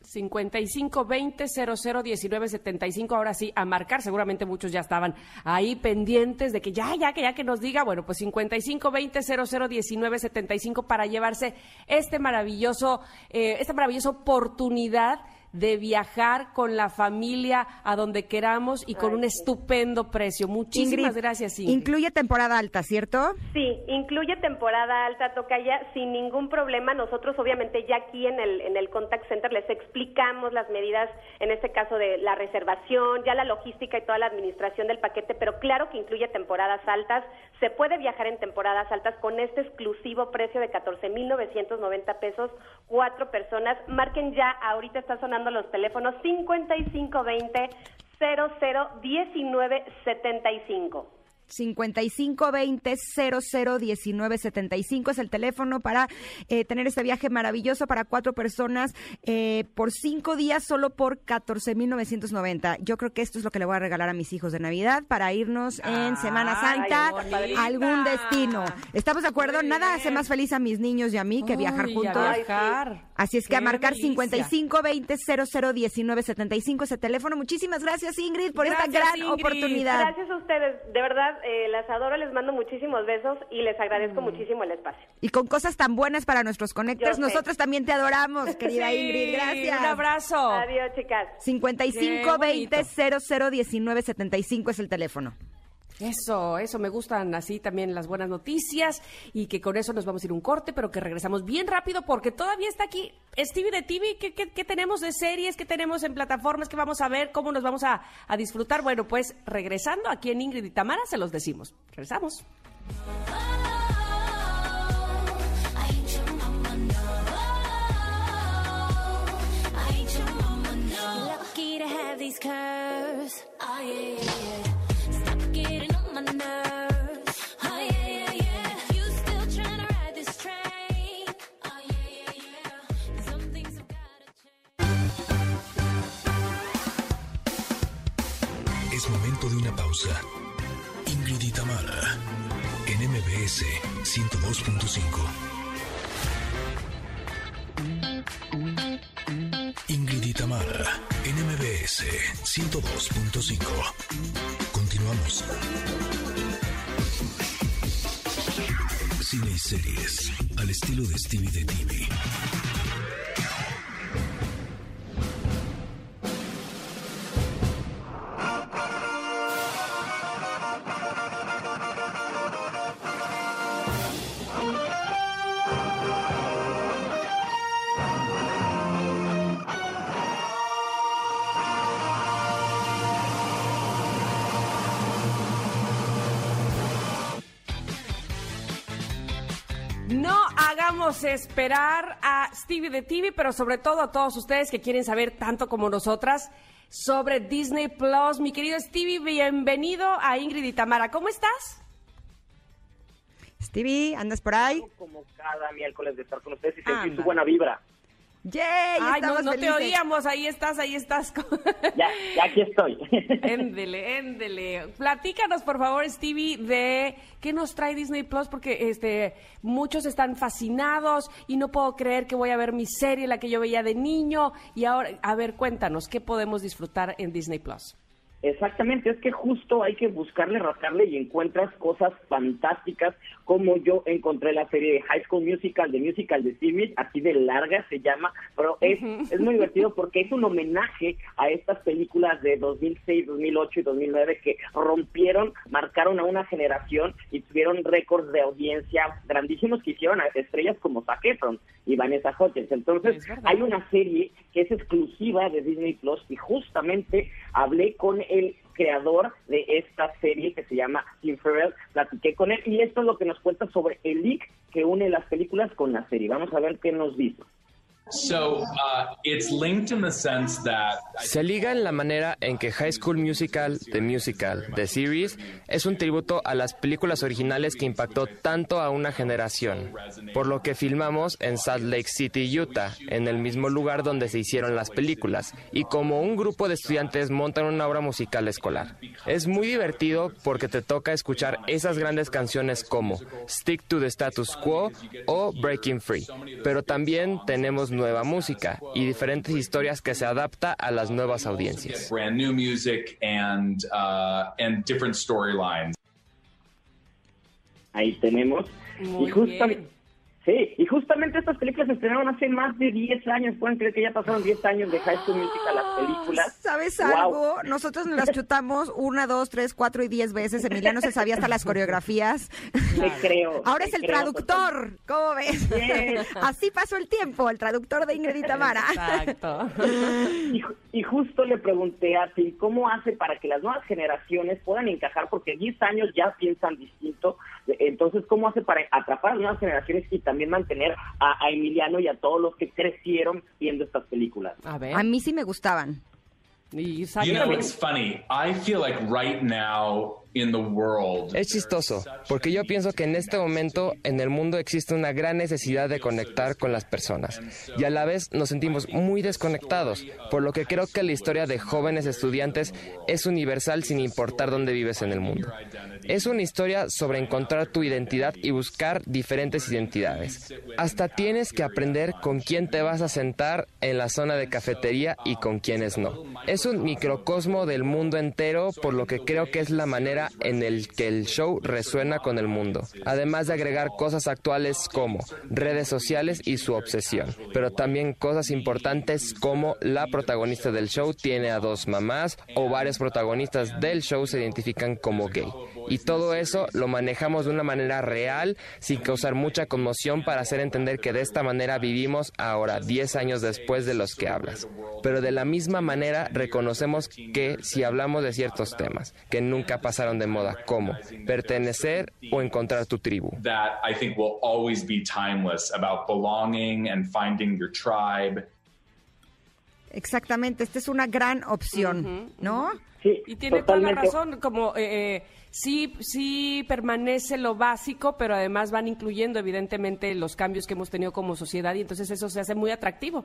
55 20 00 19 75. Ahora sí, a marcar. Seguramente muchos ya estaban ahí pendientes de que ya, ya, que ya que nos diga. Bueno, pues 55 20 00 19 75 para llevarse este maravilloso, esta maravillosa oportunidad de viajar con la familia a donde queramos y con un estupendo precio. Muchísimas Ingrid, gracias, Ingrid. Incluye temporada alta, ¿cierto? Sí, incluye temporada alta, Tocaya, sin ningún problema. Nosotros, obviamente, ya aquí en el, en el Contact Center les explicamos las medidas, en este caso de la reservación, ya la logística y toda la administración del paquete, pero claro que incluye temporadas altas. Se puede viajar en temporadas altas con este exclusivo precio de 14,990 pesos, cuatro personas. Marquen ya, ahorita está sonando los teléfonos 5520 001975. 5520-001975 es el teléfono para eh, tener este viaje maravilloso para cuatro personas eh, por cinco días solo por 14,990. Yo creo que esto es lo que le voy a regalar a mis hijos de Navidad para irnos en Semana Ay, Santa a algún destino. ¿Estamos de acuerdo? Muy Nada bien. hace más feliz a mis niños y a mí que viajar Uy, juntos. viajar. Así es que a marcar delicia. 5520-001975 ese teléfono. Muchísimas gracias Ingrid por esta gran Ingrid. oportunidad. Gracias a ustedes, de verdad, eh, las adoro, les mando muchísimos besos y les agradezco muchísimo el espacio. Y con cosas tan buenas para nuestros conectores, nosotros también te adoramos, querida Sí, Ingrid. Gracias. Un abrazo. Adiós, chicas. 5520-001975 es el teléfono. Eso, eso, me gustan así también las buenas noticias y que con eso nos vamos a ir un corte, pero que regresamos bien rápido porque todavía está aquí Stevie de TV. ¿Qué, qué- qué tenemos de series? ¿Qué tenemos en plataformas? ¿Qué vamos a ver? ¿Cómo nos vamos a, a disfrutar? Bueno, pues regresando aquí en Ingrid y Tamara se los decimos. Regresamos. 102.5. Continuamos. Cine y series, al estilo de Stevie de esperar a Stevie de TV, pero sobre todo a todos ustedes que quieren saber tanto como nosotras sobre Disney Plus. Mi querido Stevie, bienvenido a Ingrid y Tamara. ¿Cómo estás? Stevie, ¿andas por ahí? como cada miércoles de estar con ustedes y sentir su buena vibra. ¡Yay! Ay, no, estamos no te oíamos. Ahí estás, ahí estás. Ya, ya aquí estoy. Éndele, éndele. Platícanos, por favor, Stevie, de qué nos trae Disney Plus, porque este muchos están fascinados y no puedo creer que voy a ver mi serie, la que yo veía de niño. Y ahora, a ver, cuéntanos, ¿qué podemos disfrutar en Disney Plus? Exactamente, es que justo hay que buscarle, rascarle y encuentras cosas fantásticas como yo encontré la serie de High School Musical, de Musical de Stevie, así de larga se llama, pero es, es muy divertido porque es un homenaje a estas películas de 2006, 2008 y 2009 que rompieron, marcaron a una generación y tuvieron récords de audiencia grandísimos que hicieron a estrellas como Zac Efron y Vanessa Hudgens. Entonces, hay una serie que es exclusiva de Disney Plus y justamente hablé con el creador de esta serie que se llama Farrell. Platiqué con él y esto es lo que nos cuenta sobre el link que une las películas con la serie. Vamos a ver qué nos dice. Uh, Se liga en la manera en que High School Musical, The Musical, The Series, es un tributo a las películas originales que impactó tanto a una generación, por lo que filmamos en Salt Lake City, Utah, en el mismo lugar donde se hicieron las películas, y como un grupo de estudiantes montan una obra musical escolar. Es muy divertido porque te toca escuchar esas grandes canciones como Stick to the Status Quo o Breaking Free, pero también tenemos nueva música y diferentes historias que se adapta a las nuevas audiencias. brand new music and uh, and different storylines. Ahí tenemos. Muy y justamente, bien. Sí, y justamente estas películas se estrenaron hace más de 10 años. Pueden creer que ya pasaron 10 años de High School Musical las películas. ¿Sabes Wow. algo? Nosotros nos las chutamos una, dos, tres, cuatro y diez veces. Emiliano se sabía hasta las coreografías. Te creo. Ahora es el creo traductor. ¿Cómo ves? Bien. Así pasó el tiempo, el traductor de Ingrid y Tamara. Exacto. Y, y justo le pregunté a Tim cómo hace para que las nuevas generaciones puedan encajar, porque 10 años ya piensan distinto. Entonces, ¿cómo hace para atrapar a las nuevas generaciones y también mantener a, a Emiliano y a todos los que crecieron viendo estas películas? A ver. A mí sí me gustaban. You know, it's funny. I feel like right now Es chistoso, porque yo pienso que en este momento en el mundo existe una gran necesidad de conectar con las personas y a la vez nos sentimos muy desconectados, por lo que creo que la historia de jóvenes estudiantes es universal sin importar dónde vives en el mundo. Es una historia sobre encontrar tu identidad y buscar diferentes identidades. Hasta tienes que aprender con quién te vas a sentar en la zona de cafetería y con quiénes no. Es un microcosmo del mundo entero, por lo que creo que es la manera en el que el show resuena con el mundo, además de agregar cosas actuales como redes sociales y su obsesión, pero también cosas importantes como la protagonista del show tiene a dos mamás o varios protagonistas del show se identifican como gay. Y todo eso lo manejamos de una manera real, sin causar mucha conmoción para hacer entender que de esta manera vivimos ahora, 10 años después de los que hablas. Pero de la misma manera reconocemos que si hablamos de ciertos temas que nunca pasaron de moda, como pertenecer o encontrar tu tribu. Exactamente, esta es una gran opción, ¿no? Sí, Y tiene toda la razón, como eh, eh, sí, sí permanece lo básico, pero además van incluyendo evidentemente los cambios que hemos tenido como sociedad y entonces eso se hace muy atractivo.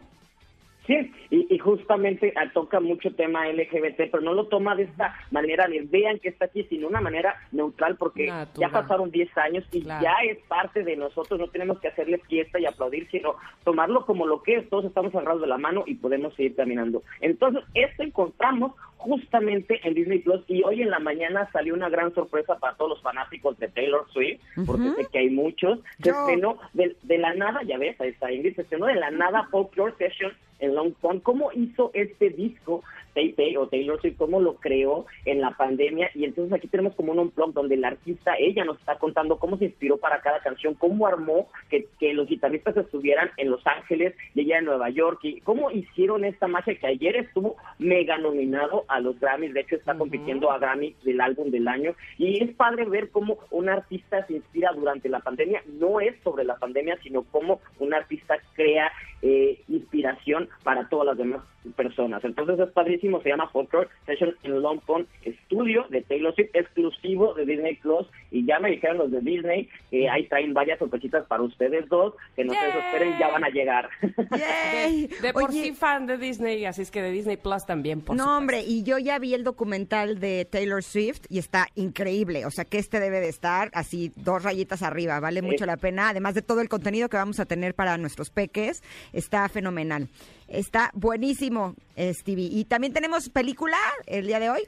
Sí, y, y justamente ah, toca mucho tema LGBT, pero no lo toma de esta manera de vean que está aquí, sino una manera neutral, porque ya pasaron 10 años y Claro. ya es parte de nosotros, no tenemos que hacerle fiesta y aplaudir, sino tomarlo como lo que es, todos estamos agarrados de la mano y podemos seguir caminando. Entonces, esto encontramos justamente en Disney Plus y hoy en la mañana salió una gran sorpresa para todos los fanáticos de Taylor Swift, porque sé que hay muchos. Se Yo. estrenó de, de la nada, ya ves, ahí está Ingrid, se estrenó de la nada Folklore Session en Long Pond. ¿Cómo hizo este disco Tay o Taylor Swift? ¿Cómo lo creó en la pandemia? Y entonces aquí tenemos como un unplug donde el artista, ella nos está contando cómo se inspiró para cada canción, cómo armó que, que los guitarristas estuvieran en Los Ángeles y ella en Nueva York, y cómo hicieron esta magia que ayer estuvo mega nominado a los Grammys, de hecho está compitiendo a Grammy del álbum del año, y es padre ver cómo un artista se inspira durante la pandemia, no es sobre la pandemia, sino cómo un artista crea eh, inspiración para todas las demás personas. Entonces es padrísimo, se llama Folklore Session en Long Pond Studio de Taylor Swift, exclusivo de Disney Plus, y ya me dijeron los de Disney que ahí traen varias sorpresitas para ustedes dos, que no se desesperen, ya van a llegar. De, de por Oye. sí fan de Disney, así es que de Disney Plus también, por no, supuesto. hombre, y yo ya vi el documental de Taylor Swift y está increíble. O sea, que este debe de estar así dos rayitas arriba. Vale mucho la pena. Además de todo el contenido que vamos a tener para nuestros peques, está fenomenal. Está buenísimo, eh, Stevie. Y también tenemos película el día de hoy.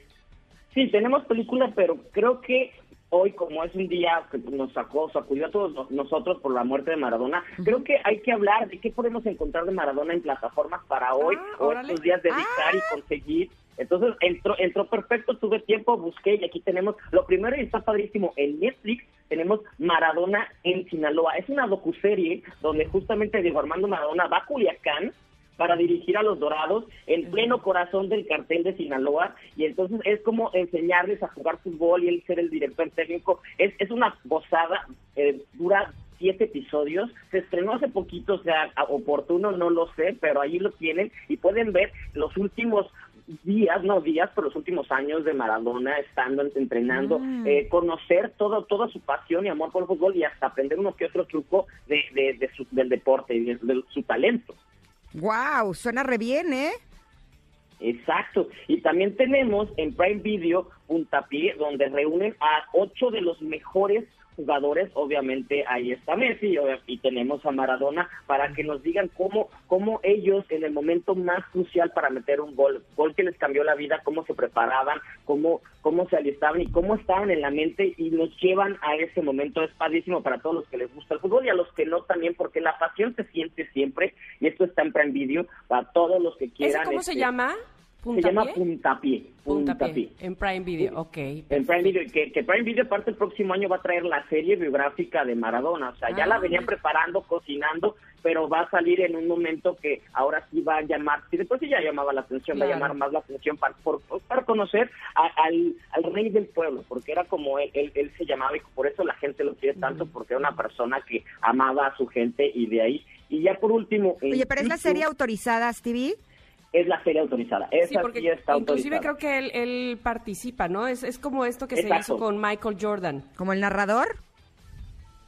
Sí, tenemos película, pero creo que hoy, como es un día que nos sacó, sacudió a todos nos- nosotros por la muerte de Maradona, creo que hay que hablar de qué podemos encontrar de Maradona en plataformas para hoy Ah, o órale. estos días de editar y conseguir. Entonces entró, entró perfecto, tuve tiempo, busqué y aquí tenemos lo primero y está padrísimo. En Netflix tenemos Maradona en Sinaloa. Es una docuserie donde justamente Diego Armando Maradona va a Culiacán para dirigir a los Dorados en pleno corazón del cartel de Sinaloa y entonces es como enseñarles a jugar fútbol y él ser el director técnico. Es, es una gozada, eh, dura siete episodios, se estrenó hace poquito, o sea, oportuno no lo sé, pero ahí lo tienen y pueden ver los últimos días, no días, pero los últimos años de Maradona estando en- entrenando, Mm. eh, conocer todo, toda su pasión y amor por el fútbol y hasta aprender uno que otro truco de, de, de su- del deporte y de, de su talento. Wow, suena re bien, ¿eh? Exacto. Y también tenemos en Prime Video Puntapié, donde reúnen a ocho de los mejores jugadores, obviamente ahí está Messi y, tenemos a Maradona para que nos digan cómo, cómo ellos en el momento más crucial para meter un gol, gol que les cambió la vida, cómo se preparaban, cómo, cómo se alistaban y cómo estaban en la mente y nos llevan a ese momento. Es padrísimo para todos los que les gusta el fútbol y a los que no también, porque la pasión se siente siempre y esto está en Prime Video para todos los que ¿Ese quieran. cómo se este, se llama ¿Puntapié? Puntapié. En Prime Video, ok. En Prime Video, que, que Prime Video aparte el próximo año va a traer la serie biográfica de Maradona, o sea, ya Ah. la venían preparando, cocinando, pero va a salir en un momento que ahora sí va a llamar, si después sí ya llamaba la atención, va a llamar más la atención para, por- para conocer a- al, al rey del pueblo, porque era como él, él, él se llamaba y por eso la gente lo quiere tanto, porque era una persona que amaba a su gente y de ahí. Y ya por último... Oye, pero es la serie autorizada, Stevie. Es la serie autorizada, esa Sí, porque sí está inclusive autorizada. creo que él, él participa, ¿no? Es, es como esto que se hizo con Michael Jordan. ¿Como el narrador?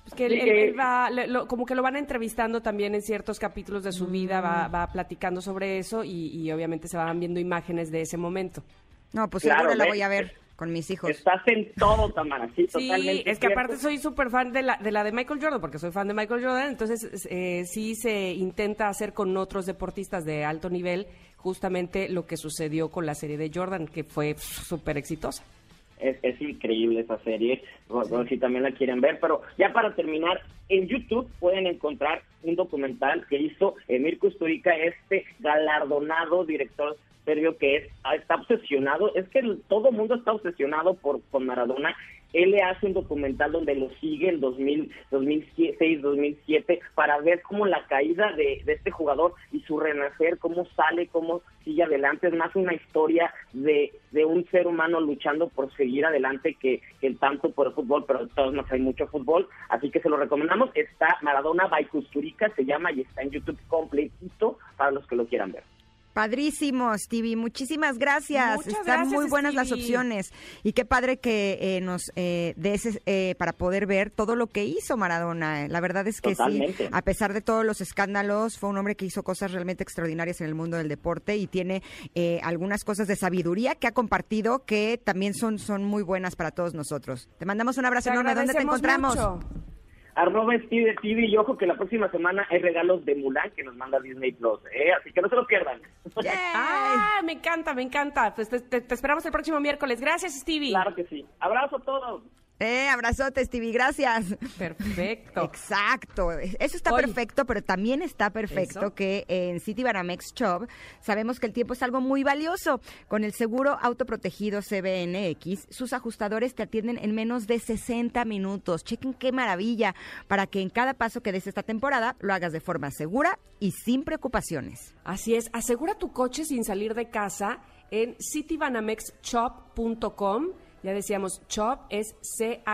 Es que él, Sí, él- que- él va, le- lo- como que lo van entrevistando también en ciertos capítulos de su vida, Mm. va, va platicando sobre eso y, y obviamente se van viendo imágenes de ese momento. No, pues Claro, seguro la voy a ver con mis hijos. Estás en todo, Tamara, sí, Sí, totalmente es que cierto. aparte soy súper fan de la, de la de Michael Jordan, porque soy fan de Michael Jordan, entonces eh, sí se intenta hacer con otros deportistas de alto nivel justamente lo que sucedió con la serie de Jordan, que fue súper exitosa. Es, es increíble esa serie, si también la quieren ver, pero ya para terminar, en YouTube pueden encontrar un documental que hizo Emir Kusturica, este galardonado director serbio que es, está obsesionado, es que todo el mundo está obsesionado por con Maradona, él le hace un documental donde lo sigue en 2000, 2006, 2007, para ver cómo la caída de, de este jugador y su renacer, cómo sale, cómo sigue adelante. Es más una historia de, de un ser humano luchando por seguir adelante que, que tanto por el fútbol, pero todos modos hay mucho fútbol. Así que se lo recomendamos. Está Maradona by Kusturica, se llama, y está en YouTube completito para los que lo quieran ver. Padrísimo, Stevie. Muchísimas gracias. Muchas Están gracias, muy buenas las opciones. Y qué padre que eh, nos eh, des eh, para poder ver todo lo que hizo Maradona. La verdad es que sí, a pesar de todos los escándalos, fue un hombre que hizo cosas realmente extraordinarias en el mundo del deporte y tiene eh, algunas cosas de sabiduría que ha compartido que también son, son muy buenas para todos nosotros. Te mandamos un abrazo Te enorme. ¿Dónde te encontramos? mucho. Arroba Steve TV y ojo que la próxima semana hay regalos de Mulan que nos manda Disney Plus, ¿eh? así que no se lo pierdan. Ah, me encanta, me encanta. Pues te, te- te esperamos el próximo miércoles. Gracias, Stevie. Claro que sí. Abrazo a todos. Eh, abrazote, Stevie, gracias. Perfecto. Exacto, eso está perfecto, pero también está perfecto Eso. que en City Banamex Shop sabemos que el tiempo es algo muy valioso. Con el seguro autoprotegido CBNX, sus ajustadores te atienden en menos de 60 minutos. Chequen qué maravilla para que en cada paso que des esta temporada lo hagas de forma segura y sin preocupaciones. Así es, asegura tu coche sin salir de casa en citybanamex.shop.com. Ya decíamos, shop es C-H-U-B-B.com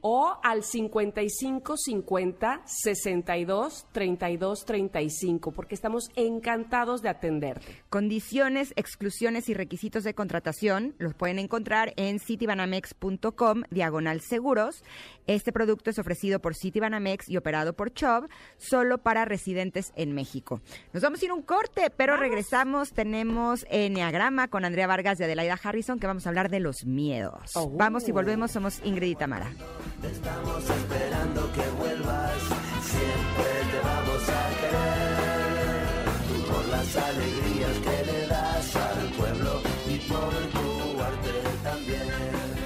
o al 55 50 62 32 35, porque estamos encantados de atenderte. Condiciones, exclusiones y requisitos de contratación los pueden encontrar en citibanamex.com diagonal seguros. Este producto es ofrecido por Citibanamex y operado por Chubb solo para residentes en México. Nos vamos a ir un corte, pero regresamos. Tenemos Enneagrama con Andrea Vargas y Adelaida Harrison que vamos a hablar de los miedos. Oh. Vamos y volvemos, somos Ingrid y Tamara. Estamos esperando que vuelvas, siempre te vamos a querer. Por las alegrías que le das al pueblo y por tu arte también.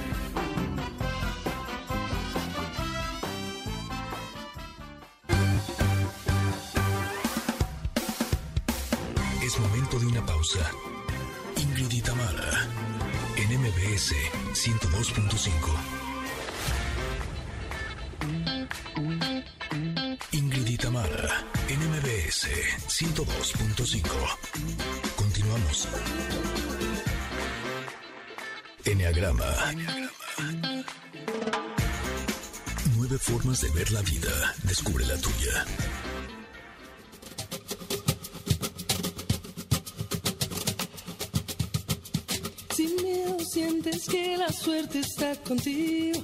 Es momento de una pausa. Ingrid y en MBS 102.5. Ingrid y Tamara, en MBS MBS 102.5. Continuamos. Enneagrama. Nueve formas de ver la vida. Descubre la tuya. Sin miedo sientes que la suerte está contigo,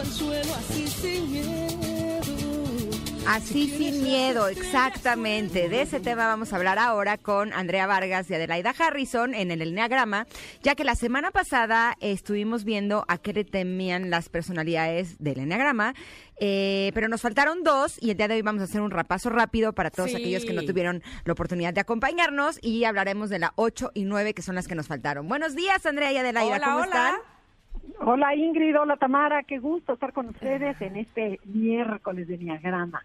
el suelo así sin miedo. Así sin miedo, exactamente. De ese tema vamos a hablar ahora con Andrea Vargas y Adelaida Harrison en el Enneagrama, ya que la semana pasada estuvimos viendo a qué le temían las personalidades del Enneagrama, eh, pero nos faltaron dos y el día de hoy vamos a hacer un repaso rápido para todos Sí. aquellos que no tuvieron la oportunidad de acompañarnos y hablaremos de la 8 y 9 que son las que nos faltaron. Buenos días, Andrea y Adelaida, Hola, ¿cómo hola. están? Hola Ingrid, hola Tamara, qué gusto estar con ustedes en este miércoles de Diagrama.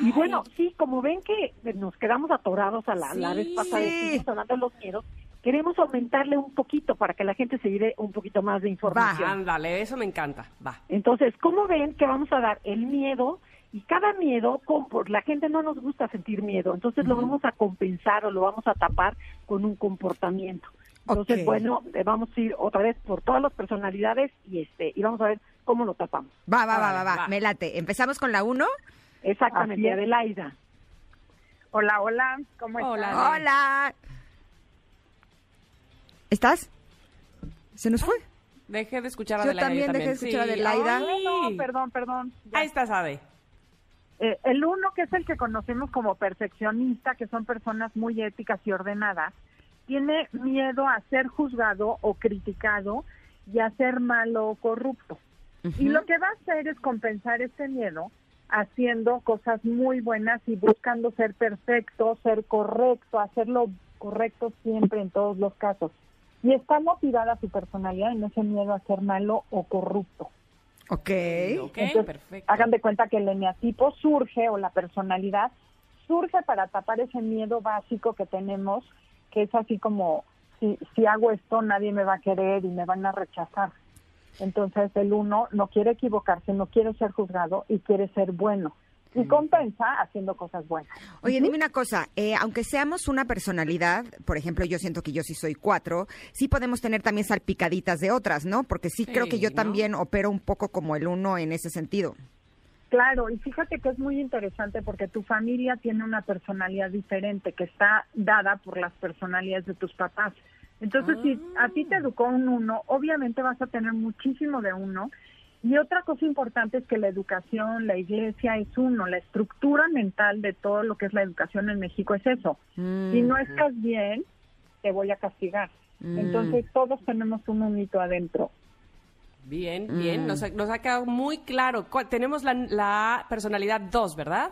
Y bueno, sí, como ven que nos quedamos atorados a la, la Sí. vez pasada, estuvimos hablando de los miedos, queremos aumentarle un poquito para que la gente se lleve un poquito más de información. Ándale, eso me encanta. Va. Entonces, ¿cómo ven que vamos a dar el miedo? Y cada miedo, la gente no nos gusta sentir miedo, entonces lo vamos a compensar o lo vamos a tapar con un comportamiento. Entonces, Ok. bueno, eh, vamos a ir otra vez por todas las personalidades y este y vamos a ver cómo lo tapamos. Va, va, va, va, va, va. me late. ¿Empezamos con la 1? Exactamente. Adelaida. Hola, hola, ¿cómo Hola, están? Hola. ¿Estás? ¿Se nos fue? Dejé de escuchar a Yo Adelaida. también dejé de escuchar a. Adelaida. Ay. No, perdón, perdón. Ahí estás, Ade. Eh, el uno, que es el que conocemos como perfeccionista, que son personas muy éticas y ordenadas, tiene miedo a ser juzgado o criticado y a ser malo o corrupto. Y lo que va a hacer es compensar ese miedo haciendo cosas muy buenas y buscando ser perfecto, ser correcto, hacerlo correcto siempre en todos los casos. Y está motivada su personalidad en ese miedo a ser malo o corrupto. Ok. Ok, Entonces, perfecto. Hagan de cuenta que el eneatipo surge o la personalidad surge para tapar ese miedo básico que tenemos, que es así como si, si hago esto nadie me va a querer y me van a rechazar. Entonces el uno no quiere equivocarse, no quiere ser juzgado y quiere ser bueno. Y compensa haciendo cosas buenas. Oye, dime una cosa, eh, aunque seamos una personalidad, por ejemplo, yo siento que yo sí soy cuatro, sí podemos tener también salpicaditas de otras, ¿no? Porque sí, Sí, creo que yo ¿no? también opero un poco como el uno en ese sentido. Claro, y fíjate que es muy interesante porque tu familia tiene una personalidad diferente que está dada por las personalidades de tus papás. Entonces, si a ti te educó un uno, obviamente vas a tener muchísimo de uno. Y otra cosa importante es que la educación, la iglesia es uno, la estructura mental de todo lo que es la educación en México es eso. Si no estás bien, te voy a castigar. Mm. Entonces, todos tenemos un unito adentro. Bien, bien. Mm. Nos, ha, nos ha quedado muy claro. ¿Cuál- Tenemos la, la personalidad 2, ¿verdad?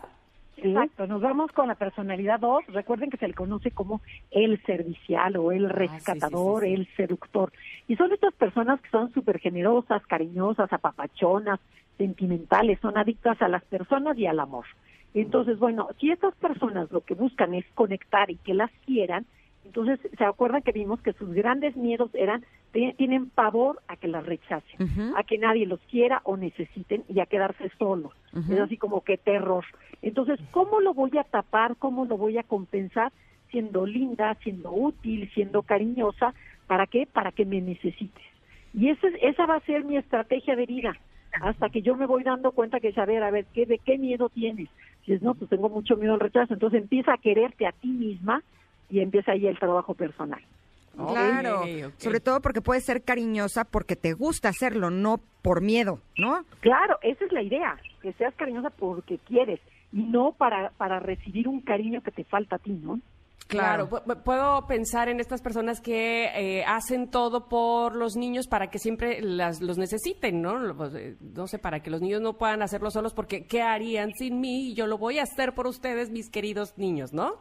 Exacto, nos vamos con la personalidad 2. Recuerden que se le conoce como el servicial o el rescatador, el seductor. Y son estas personas que son súper generosas, cariñosas, apapachonas, sentimentales, son adictas a las personas y al amor. Entonces, bueno, si estas personas lo que buscan es conectar y que las quieran, entonces se acuerdan que vimos que sus grandes miedos eran, tienen pavor a que las rechacen, a que nadie los quiera o necesiten y a quedarse solos. Es así como que terror. Entonces, ¿cómo lo voy a tapar? ¿Cómo lo voy a compensar? Siendo linda, siendo útil, siendo cariñosa. ¿Para qué? Para que me necesites. Y esa, es- esa va a ser mi estrategia de vida. Hasta que yo me voy dando cuenta que, saber, a ver, ¿qué, ¿de qué miedo tienes? Si es, no, pues tengo mucho miedo al rechazo. Entonces empieza a quererte a ti misma y empieza ahí el trabajo personal. Claro, sobre todo porque puedes ser cariñosa porque te gusta hacerlo, no por miedo, ¿no? Claro, esa es la idea, que seas cariñosa porque quieres y no para, para recibir un cariño que te falta a ti, ¿no? Claro, pu- pu- puedo pensar en estas personas que eh, hacen todo por los niños para que siempre las, los necesiten, ¿no? Pues, eh, No sé, para que los niños no puedan hacerlo solos porque ¿qué harían sin mí? Yo lo voy a hacer por ustedes, mis queridos niños, ¿no?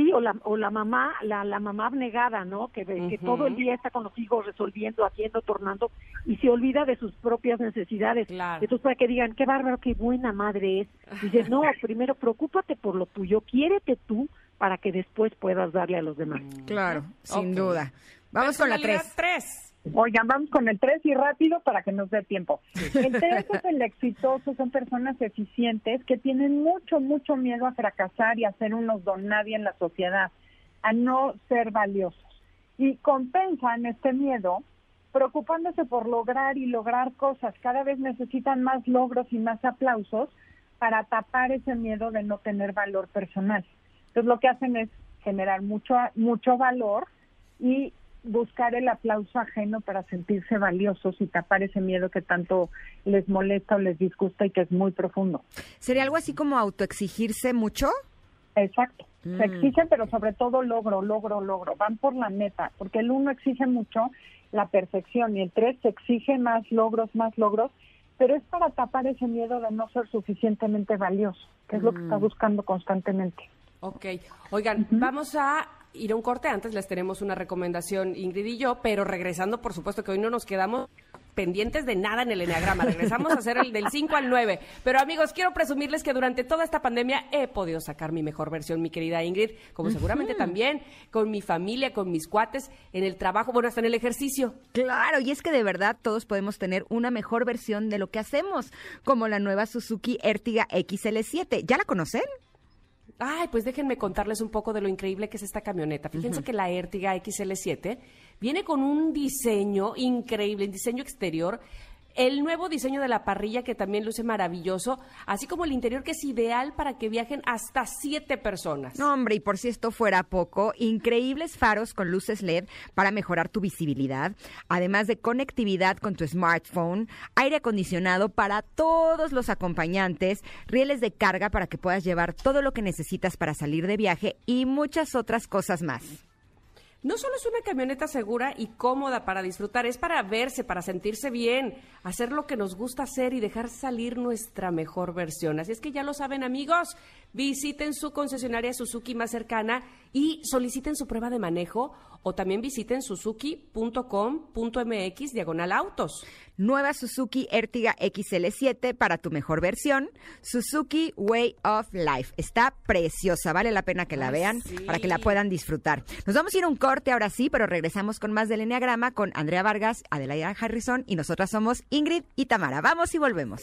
Sí, o la, o la mamá, la, la mamá abnegada, ¿no? Que, ve- que todo el día está con los hijos resolviendo, haciendo, tornando y se olvida de sus propias necesidades. Entonces, para que digan, qué bárbaro, qué buena madre es. Dices, no, primero preocúpate por lo tuyo, quiérete tú para que después puedas darle a los demás. Claro, sin duda. Vamos con la tres. tres. Oigan, vamos con el 3 y rápido para que nos dé tiempo. El 3 es el exitoso, son personas eficientes que tienen mucho, mucho miedo a fracasar y a ser unos don nadie en la sociedad, a no ser valiosos. Y compensan este miedo preocupándose por lograr y lograr cosas. Cada vez necesitan más logros y más aplausos para tapar ese miedo de no tener valor personal. Entonces lo que hacen es generar mucho, mucho valor y buscar el aplauso ajeno para sentirse valiosos y tapar ese miedo que tanto les molesta o les disgusta y que es muy profundo. ¿Sería algo así como autoexigirse mucho? Exacto. Mm. Se exigen, pero sobre todo logro, logro, logro. Van por la meta, porque el uno exige mucho la perfección y el tres se exige más logros, más logros, pero es para tapar ese miedo de no ser suficientemente valioso, que es lo que está Mm. buscando constantemente. Ok. Oigan, vamos a ir a un corte. Antes les tenemos una recomendación, Ingrid y yo, pero regresando, por supuesto que hoy no nos quedamos pendientes de nada en el Enneagrama. Regresamos a hacer el del 5 al 9. Pero amigos, quiero presumirles que durante toda esta pandemia he podido sacar mi mejor versión, mi querida Ingrid, como seguramente también con mi familia, con mis cuates, en el trabajo, bueno, hasta en el ejercicio. Claro, y es que de verdad todos podemos tener una mejor versión de lo que hacemos, como la nueva Suzuki Ertiga XL7. ¿Ya la conocen? Ay, pues déjenme contarles un poco de lo increíble que es esta camioneta. Fíjense que la Ertiga XL7 viene con un diseño increíble, un diseño exterior. El nuevo diseño de la parrilla que también luce maravilloso, así como el interior que es ideal para que viajen hasta siete personas. No, hombre, y por si esto fuera poco, increíbles faros con luces LED para mejorar tu visibilidad, además de conectividad con tu smartphone, aire acondicionado para todos los acompañantes, rieles de carga para que puedas llevar todo lo que necesitas para salir de viaje y muchas otras cosas más. No solo es una camioneta segura y cómoda para disfrutar, es para verse, para sentirse bien, hacer lo que nos gusta hacer y dejar salir nuestra mejor versión. Así es que ya lo saben amigos, visiten su concesionaria Suzuki más cercana y soliciten su prueba de manejo o también visiten suzuki.com.mx diagonal autos. Nueva Suzuki Ertiga XL7 para tu mejor versión. Suzuki Way of Life. Está preciosa, vale la pena que la Ay, vean sí. para que la puedan disfrutar. Nos vamos a ir a un corte ahora sí, pero regresamos con más del Enneagrama con Andrea Vargas, Adelaida Harrison y nosotras somos Ingrid y Tamara. Vamos y volvemos.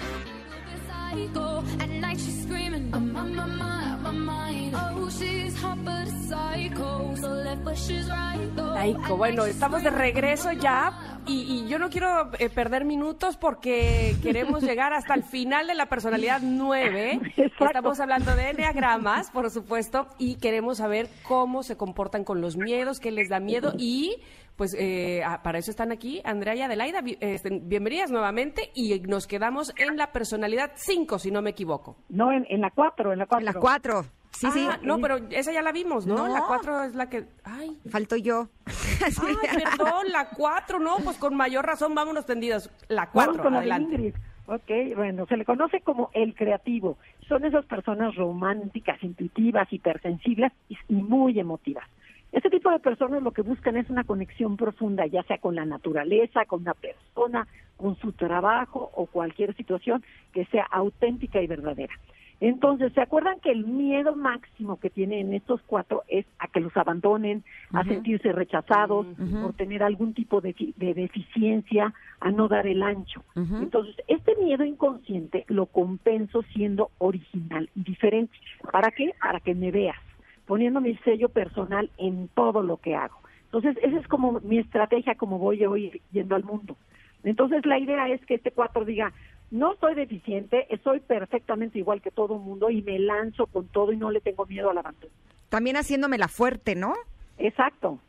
Psycho. At night she's screaming, I'm on my mind, my mind. Oh, she's hot but a psycho. So left but she's right though. Aico, bueno, estamos de regreso ya y, y yo no quiero eh, perder minutos porque queremos llegar hasta el final de la personalidad 9. Estamos hablando de enneagramas, por supuesto, y queremos saber cómo se comportan con los miedos, qué les da miedo y pues eh, ah, para eso están aquí Andrea y Adelaida. Este, bienvenidas nuevamente y nos quedamos en la personalidad 5, si no me equivoco. No, en, en la 4, en la 4. En la 4. Sí, sí. Ah, No, pero esa ya la vimos, ¿no? No. La 4 es la que... Ay, Falto yo. Ay, perdón, la 4, no, pues con mayor razón, vámonos tendidas. La Vamos 4, con la de adelante. Ingrid. Ok, bueno, se le conoce como el creativo. Son esas personas románticas, intuitivas, hipersensibles y, y muy emotivas. Este tipo de personas lo que buscan es una conexión profunda, ya sea con la naturaleza, con una persona, con su trabajo o cualquier situación que sea auténtica y verdadera. Entonces, ¿se acuerdan que el miedo máximo que tienen estos cuatro es a que los abandonen, a sentirse rechazados, por tener algún tipo de deficiencia, a no dar el ancho? Entonces, este miedo inconsciente lo compenso siendo original y diferente. ¿Para qué? Para que me veas, poniendo mi sello personal en todo lo que hago. Entonces, esa es como mi estrategia, como voy hoy yendo al mundo. Entonces, la idea es que este cuatro diga, no soy deficiente, soy perfectamente igual que todo el mundo y me lanzo con todo y no le tengo miedo al abandono. También haciéndome la fuerte, ¿no? Exacto.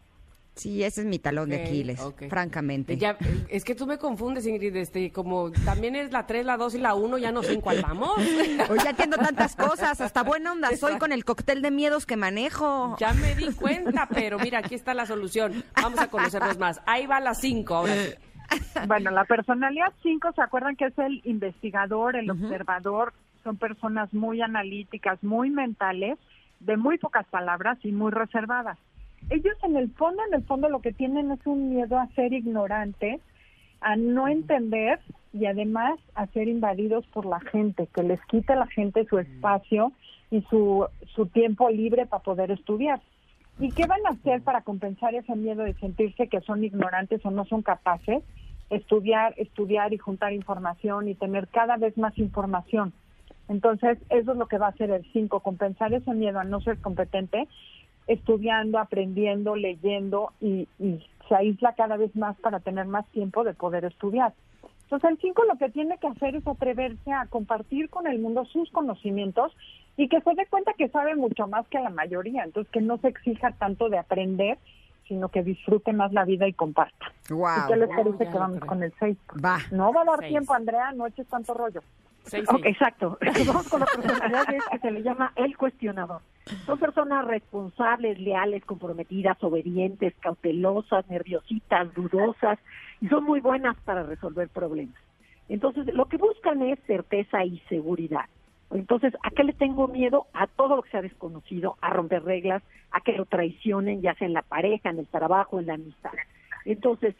Sí, ese es mi talón de Aquiles, francamente. Ya, es que tú me confundes, Ingrid, este, como también es la 3, la 2 y la 1, ya no sé en cuál vamos. Hoy ya entiendo tantas cosas, hasta buena onda soy con el cóctel de miedos que manejo. Ya me di cuenta, pero mira, aquí está la solución. Vamos a conocernos más. Ahí va la 5, ahora sí. Bueno, la personalidad 5, ¿se acuerdan que es el investigador, el observador? Son personas muy analíticas, muy mentales, de muy pocas palabras y muy reservadas. Ellos en el fondo, en el fondo lo que tienen es un miedo a ser ignorantes, a no entender y además a ser invadidos por la gente, que les quite la gente su espacio y su, su tiempo libre para poder estudiar. ¿Y qué van a hacer para compensar ese miedo de sentirse que son ignorantes o no son capaces? Estudiar, estudiar y juntar información y tener cada vez más información. Entonces, eso es lo que va a hacer el 5, compensar ese miedo a no ser competente, estudiando, aprendiendo, leyendo y, y se aísla cada vez más para tener más tiempo de poder estudiar. Entonces, el 5 lo que tiene que hacer es atreverse a compartir con el mundo sus conocimientos y que se dé cuenta que sabe mucho más que la mayoría, entonces que no se exija tanto de aprender, sino que disfrute más la vida y comparta. Guau. ¿Y qué les Wow, parece que vamos creo. con el 6? Va. No va a dar Seis. tiempo, Andrea, no eches tanto rollo. Ok, exacto. Vamos con la personalidad de- que se le llama el cuestionador. Son personas responsables, leales, comprometidas, obedientes, cautelosas, nerviositas, dudosas y son muy buenas para resolver problemas. Entonces, lo que buscan es certeza y seguridad. Entonces, ¿a qué le tengo miedo? A todo lo que sea desconocido, a romper reglas, a que lo traicionen, ya sea en la pareja, en el trabajo, en la amistad. Entonces,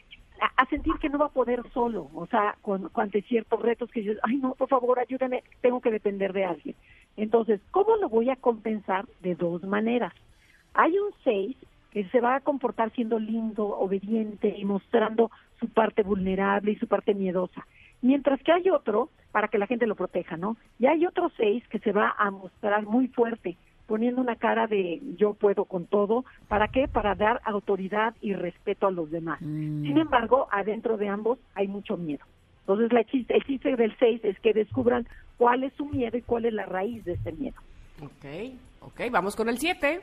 a, sentir que no va a poder solo, o sea, con, con ciertos retos que dices, ay no, por favor, ayúdame, tengo que depender de alguien. Entonces, ¿cómo lo voy a compensar? De dos maneras. Hay un 6 que se va a comportar siendo lindo, obediente y mostrando su parte vulnerable y su parte miedosa. Mientras que hay otro, para que la gente lo proteja, ¿no? Y hay otro 6 que se va a mostrar muy fuerte, poniendo una cara de yo puedo con todo. ¿Para qué? Para dar autoridad y respeto a los demás. Sin embargo, adentro de ambos hay mucho miedo. Entonces, la chiste, el chiste del 6 es que descubran cuál es su miedo y cuál es la raíz de ese miedo. Ok, ok, vamos con el 7.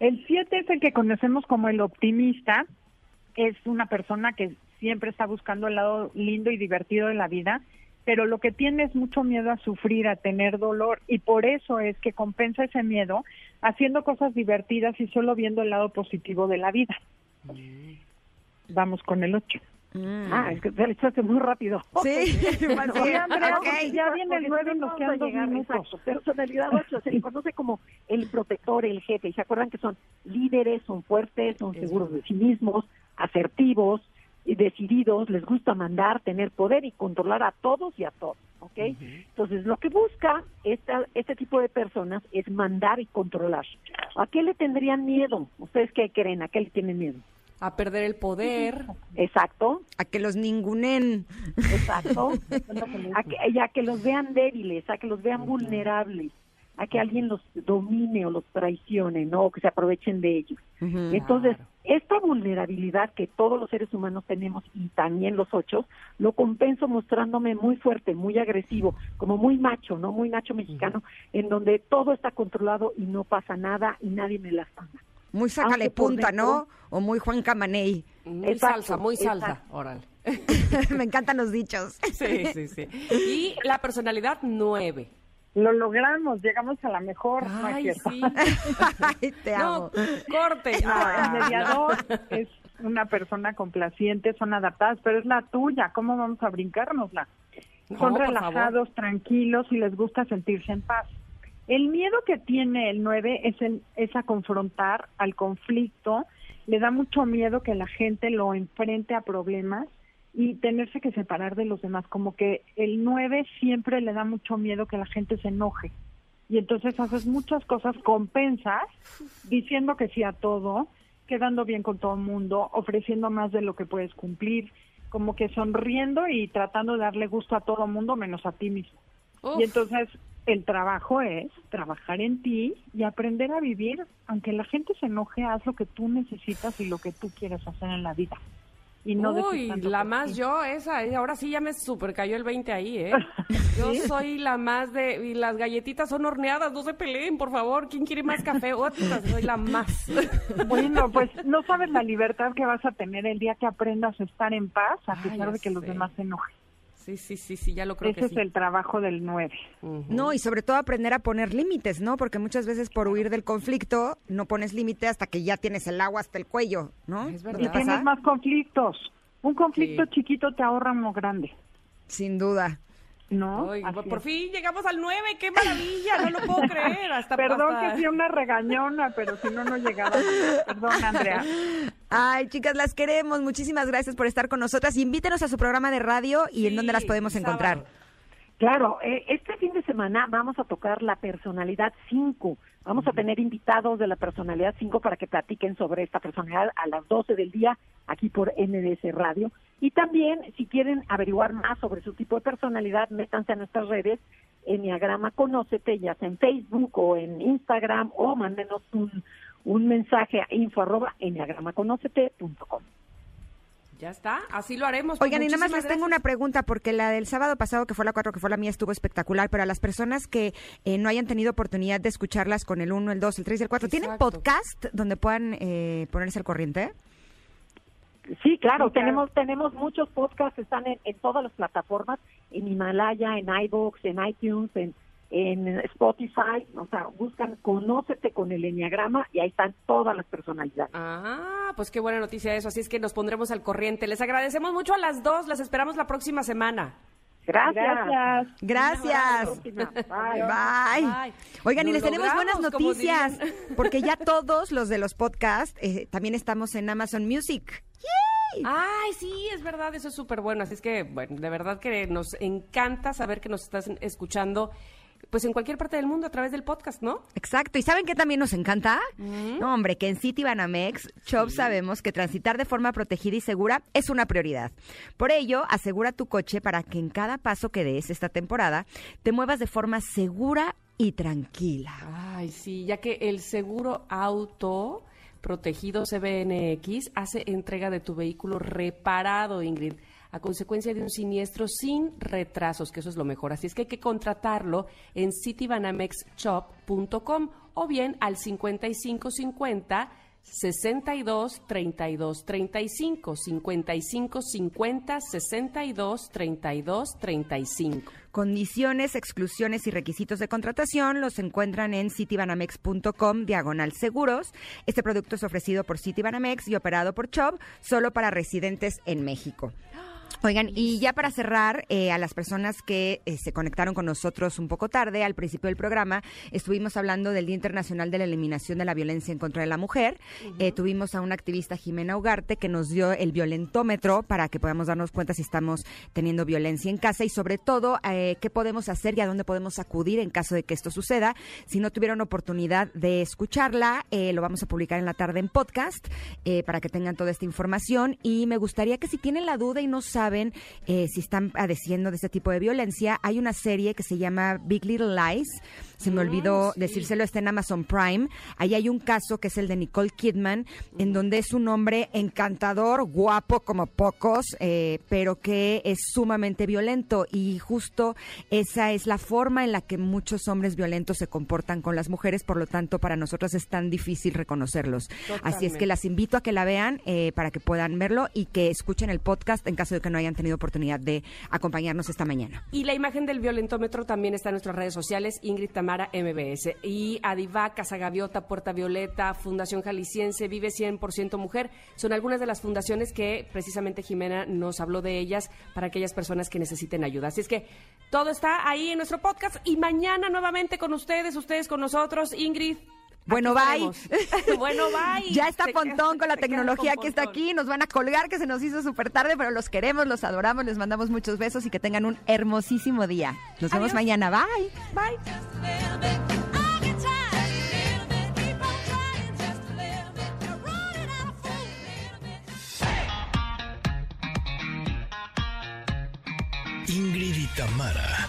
El 7 es el que conocemos como el optimista. Es una persona que siempre está buscando el lado lindo y divertido de la vida, pero lo que tiene es mucho miedo a sufrir, a tener dolor, y por eso es que compensa ese miedo haciendo cosas divertidas y solo viendo el lado positivo de la vida. Vamos con el 8. Ah, es que te echaste muy rápido. Sí, Bueno, sí, oye, Andrea, ok. porque ya viene el 9 y nos quedan dos minutos. Exacto, personalidad 8 se le conoce como el protector, el jefe. Y se acuerdan que son líderes, son fuertes, son seguros de sí mismos, asertivos, decididos, les gusta mandar, tener poder y controlar a todos y a todos. ¿ok? Entonces, lo que busca esta, este tipo de personas es mandar y controlar. ¿A qué le tendrían miedo? ¿Ustedes qué creen? ¿A qué le tienen miedo? A perder el poder. Exacto. A que los ningunen. Exacto. a que, y a que los vean débiles, a que los vean vulnerables, a que alguien los domine o los traicione, ¿no? O que se aprovechen de ellos. Entonces, esta vulnerabilidad que todos los seres humanos tenemos y también los ocho, lo compenso mostrándome muy fuerte, muy agresivo, como muy macho, ¿no? Muy macho mexicano, en donde todo está controlado y no pasa nada y nadie me lastima. Muy sácale Aunque punta, dentro- ¿no? O muy Juan Camaney. Muy Exacto, salsa, muy salsa. exacto. Órale. Me encantan los dichos. Sí, sí, sí. Y la personalidad 9. Lo logramos, llegamos a la mejor. Ay, sí. Ay, te amo. No, corte. No, el mediador es una persona complaciente, son adaptadas, pero es la tuya. ¿Cómo vamos a brincárnosla? No, son relajados, tranquilos y les gusta sentirse en paz. El miedo que tiene el 9 es, el- es a confrontar al conflicto. Le da mucho miedo que la gente lo enfrente a problemas y tenerse que separar de los demás. Como que el 9 siempre le da mucho miedo que la gente se enoje. Y entonces haces muchas cosas, compensas, diciendo que sí a todo, quedando bien con todo el mundo, ofreciendo más de lo que puedes cumplir, como que sonriendo y tratando de darle gusto a todo el mundo menos a ti mismo. Uf. Y entonces el trabajo es trabajar en ti y aprender a vivir, aunque la gente se enoje, haz lo que tú necesitas y lo que tú quieres hacer en la vida. Y no Uy, la más ti. yo, esa, eh, ahora sí ya me super cayó el 20 ahí, ¿eh? Yo soy la más de, y las galletitas son horneadas, no se peleen, por favor, ¿quién quiere más café? Otra, soy la más. Bueno, pues no sabes la libertad que vas a tener el día que aprendas a estar en paz, a pesar de que los demás se enojen. Sí, sí, sí, sí, ya lo creo Ese que es sí. el trabajo del 9. No, y sobre todo aprender a poner límites, ¿no? Porque muchas veces por huir del conflicto no pones límite hasta que ya tienes el agua hasta el cuello, ¿no? Es ¿No Y tienes más conflictos. Un conflicto Sí. chiquito te ahorra uno grande, Sin duda. ¿No? Por es. fin llegamos al 9, qué maravilla, no lo puedo creer. Hasta, Perdón hasta- que sea una regañona, pero si no, no llegaba. Perdón, Andrea. Ay, chicas, las queremos. Muchísimas gracias por estar con nosotras. Invítenos a su programa de radio y en dónde las podemos encontrar. Claro, eh, este fin de semana vamos a tocar la personalidad 5. Vamos a tener invitados de la personalidad 5 para que platiquen sobre esta personalidad a las 12 del día aquí por NDS Radio. Y también, si quieren averiguar más sobre su tipo de personalidad, métanse a nuestras redes, Enneagrama Conócete, ya sea en Facebook o en Instagram, o mándenos un, un mensaje a info arroba enneagramaconócete.com. Ya está, así lo haremos. Pues Oigan, y nada más les tengo una pregunta, porque la del sábado pasado, que fue la 4, que fue la mía, estuvo espectacular, pero a las personas que eh, no hayan tenido oportunidad de escucharlas con el 1, el 2, el 3 y el 4, ¿tienen Exacto. podcast donde puedan eh, ponerse al corriente? Sí, claro, Sí, claro. tenemos tenemos muchos podcasts, están en, en todas las plataformas, en Himalaya, en iVoox, en iTunes, en, en Spotify, o sea, buscan Conócete con el Enneagrama y ahí están todas las personalidades. Ah, pues qué buena noticia eso. Así es que nos pondremos al corriente. Les agradecemos mucho a las dos. Las esperamos la próxima semana. Gracias. Gracias. Bye. Bye. Bye. Oigan, y les tenemos buenas noticias, porque ya todos los de los podcasts eh, también estamos en Amazon Music. Ay, sí, es verdad, eso es súper bueno. Así es que, bueno, de verdad que nos encanta saber que nos estás escuchando, pues en cualquier parte del mundo a través del podcast, ¿no? Exacto. ¿Y saben qué también nos encanta? No, hombre, que en City Banamex, Shop sabemos que transitar de forma protegida y segura es una prioridad. Por ello, asegura tu coche para que en cada paso que des esta temporada te muevas de forma segura y tranquila. Ay, sí, ya que el seguro auto protegido CBNX hace entrega de tu vehículo reparado, Ingrid, a consecuencia de un siniestro sin retrasos, que eso es lo mejor. Así es que hay que contratarlo en citybanamexshop.com o bien al 5550 62 32 35 55 50 62 32 35. Condiciones, exclusiones y requisitos de contratación los encuentran en citibanamex.com diagonal seguros. Este producto es ofrecido por Citibanamex y operado por Chubb solo para residentes en México. Oigan, y ya para cerrar, eh, a las personas que eh, se conectaron con nosotros un poco tarde, al principio del programa, estuvimos hablando del Día Internacional de la Eliminación de la Violencia en contra de la Mujer. Eh, tuvimos a una activista, Jimena Ugarte, que nos dio el violentómetro para que podamos darnos cuenta si estamos teniendo violencia en casa y sobre todo qué podemos hacer y a dónde podemos acudir en caso de que esto suceda. Si no tuvieron oportunidad de escucharla, eh, lo vamos a publicar en la tarde en podcast para que tengan toda esta información y me gustaría que si tienen la duda y no saben eh, si están padeciendo de este tipo de violencia, hay una serie que se llama Big Little Lies. Se me olvidó decírselo, está en Amazon Prime. Ahí hay un caso que es el de Nicole Kidman, en donde es un hombre encantador, guapo como pocos, eh, pero que es sumamente violento. Y justo esa es la forma en la que muchos hombres violentos se comportan con las mujeres, por lo tanto, para nosotros es tan difícil reconocerlos. Así es que las invito a que la vean eh, para que puedan verlo y que escuchen el podcast en caso de que no hayan tenido oportunidad de acompañarnos esta mañana. Y la imagen del violentómetro también está en nuestras redes sociales, Ingrid Tamara MBS. Y Adiva, Casa Gaviota, Puerta Violeta, Fundación Jalisciense, Vive 100% Mujer, son algunas de las fundaciones que precisamente Jimena nos habló de ellas para aquellas personas que necesiten ayuda. Así es que todo está ahí en nuestro podcast y mañana nuevamente con ustedes, ustedes con nosotros, Ingrid. Bueno, aquí bye. estaremos. bueno, bye. Ya está Se Pontón queda- con la tecnología con que está aquí. Nos van a colgar que se nos hizo súper tarde, pero los queremos, los adoramos, les mandamos muchos besos y que tengan un hermosísimo día. Nos vemos Adiós. mañana. Bye. Bye. Ingrid y Tamara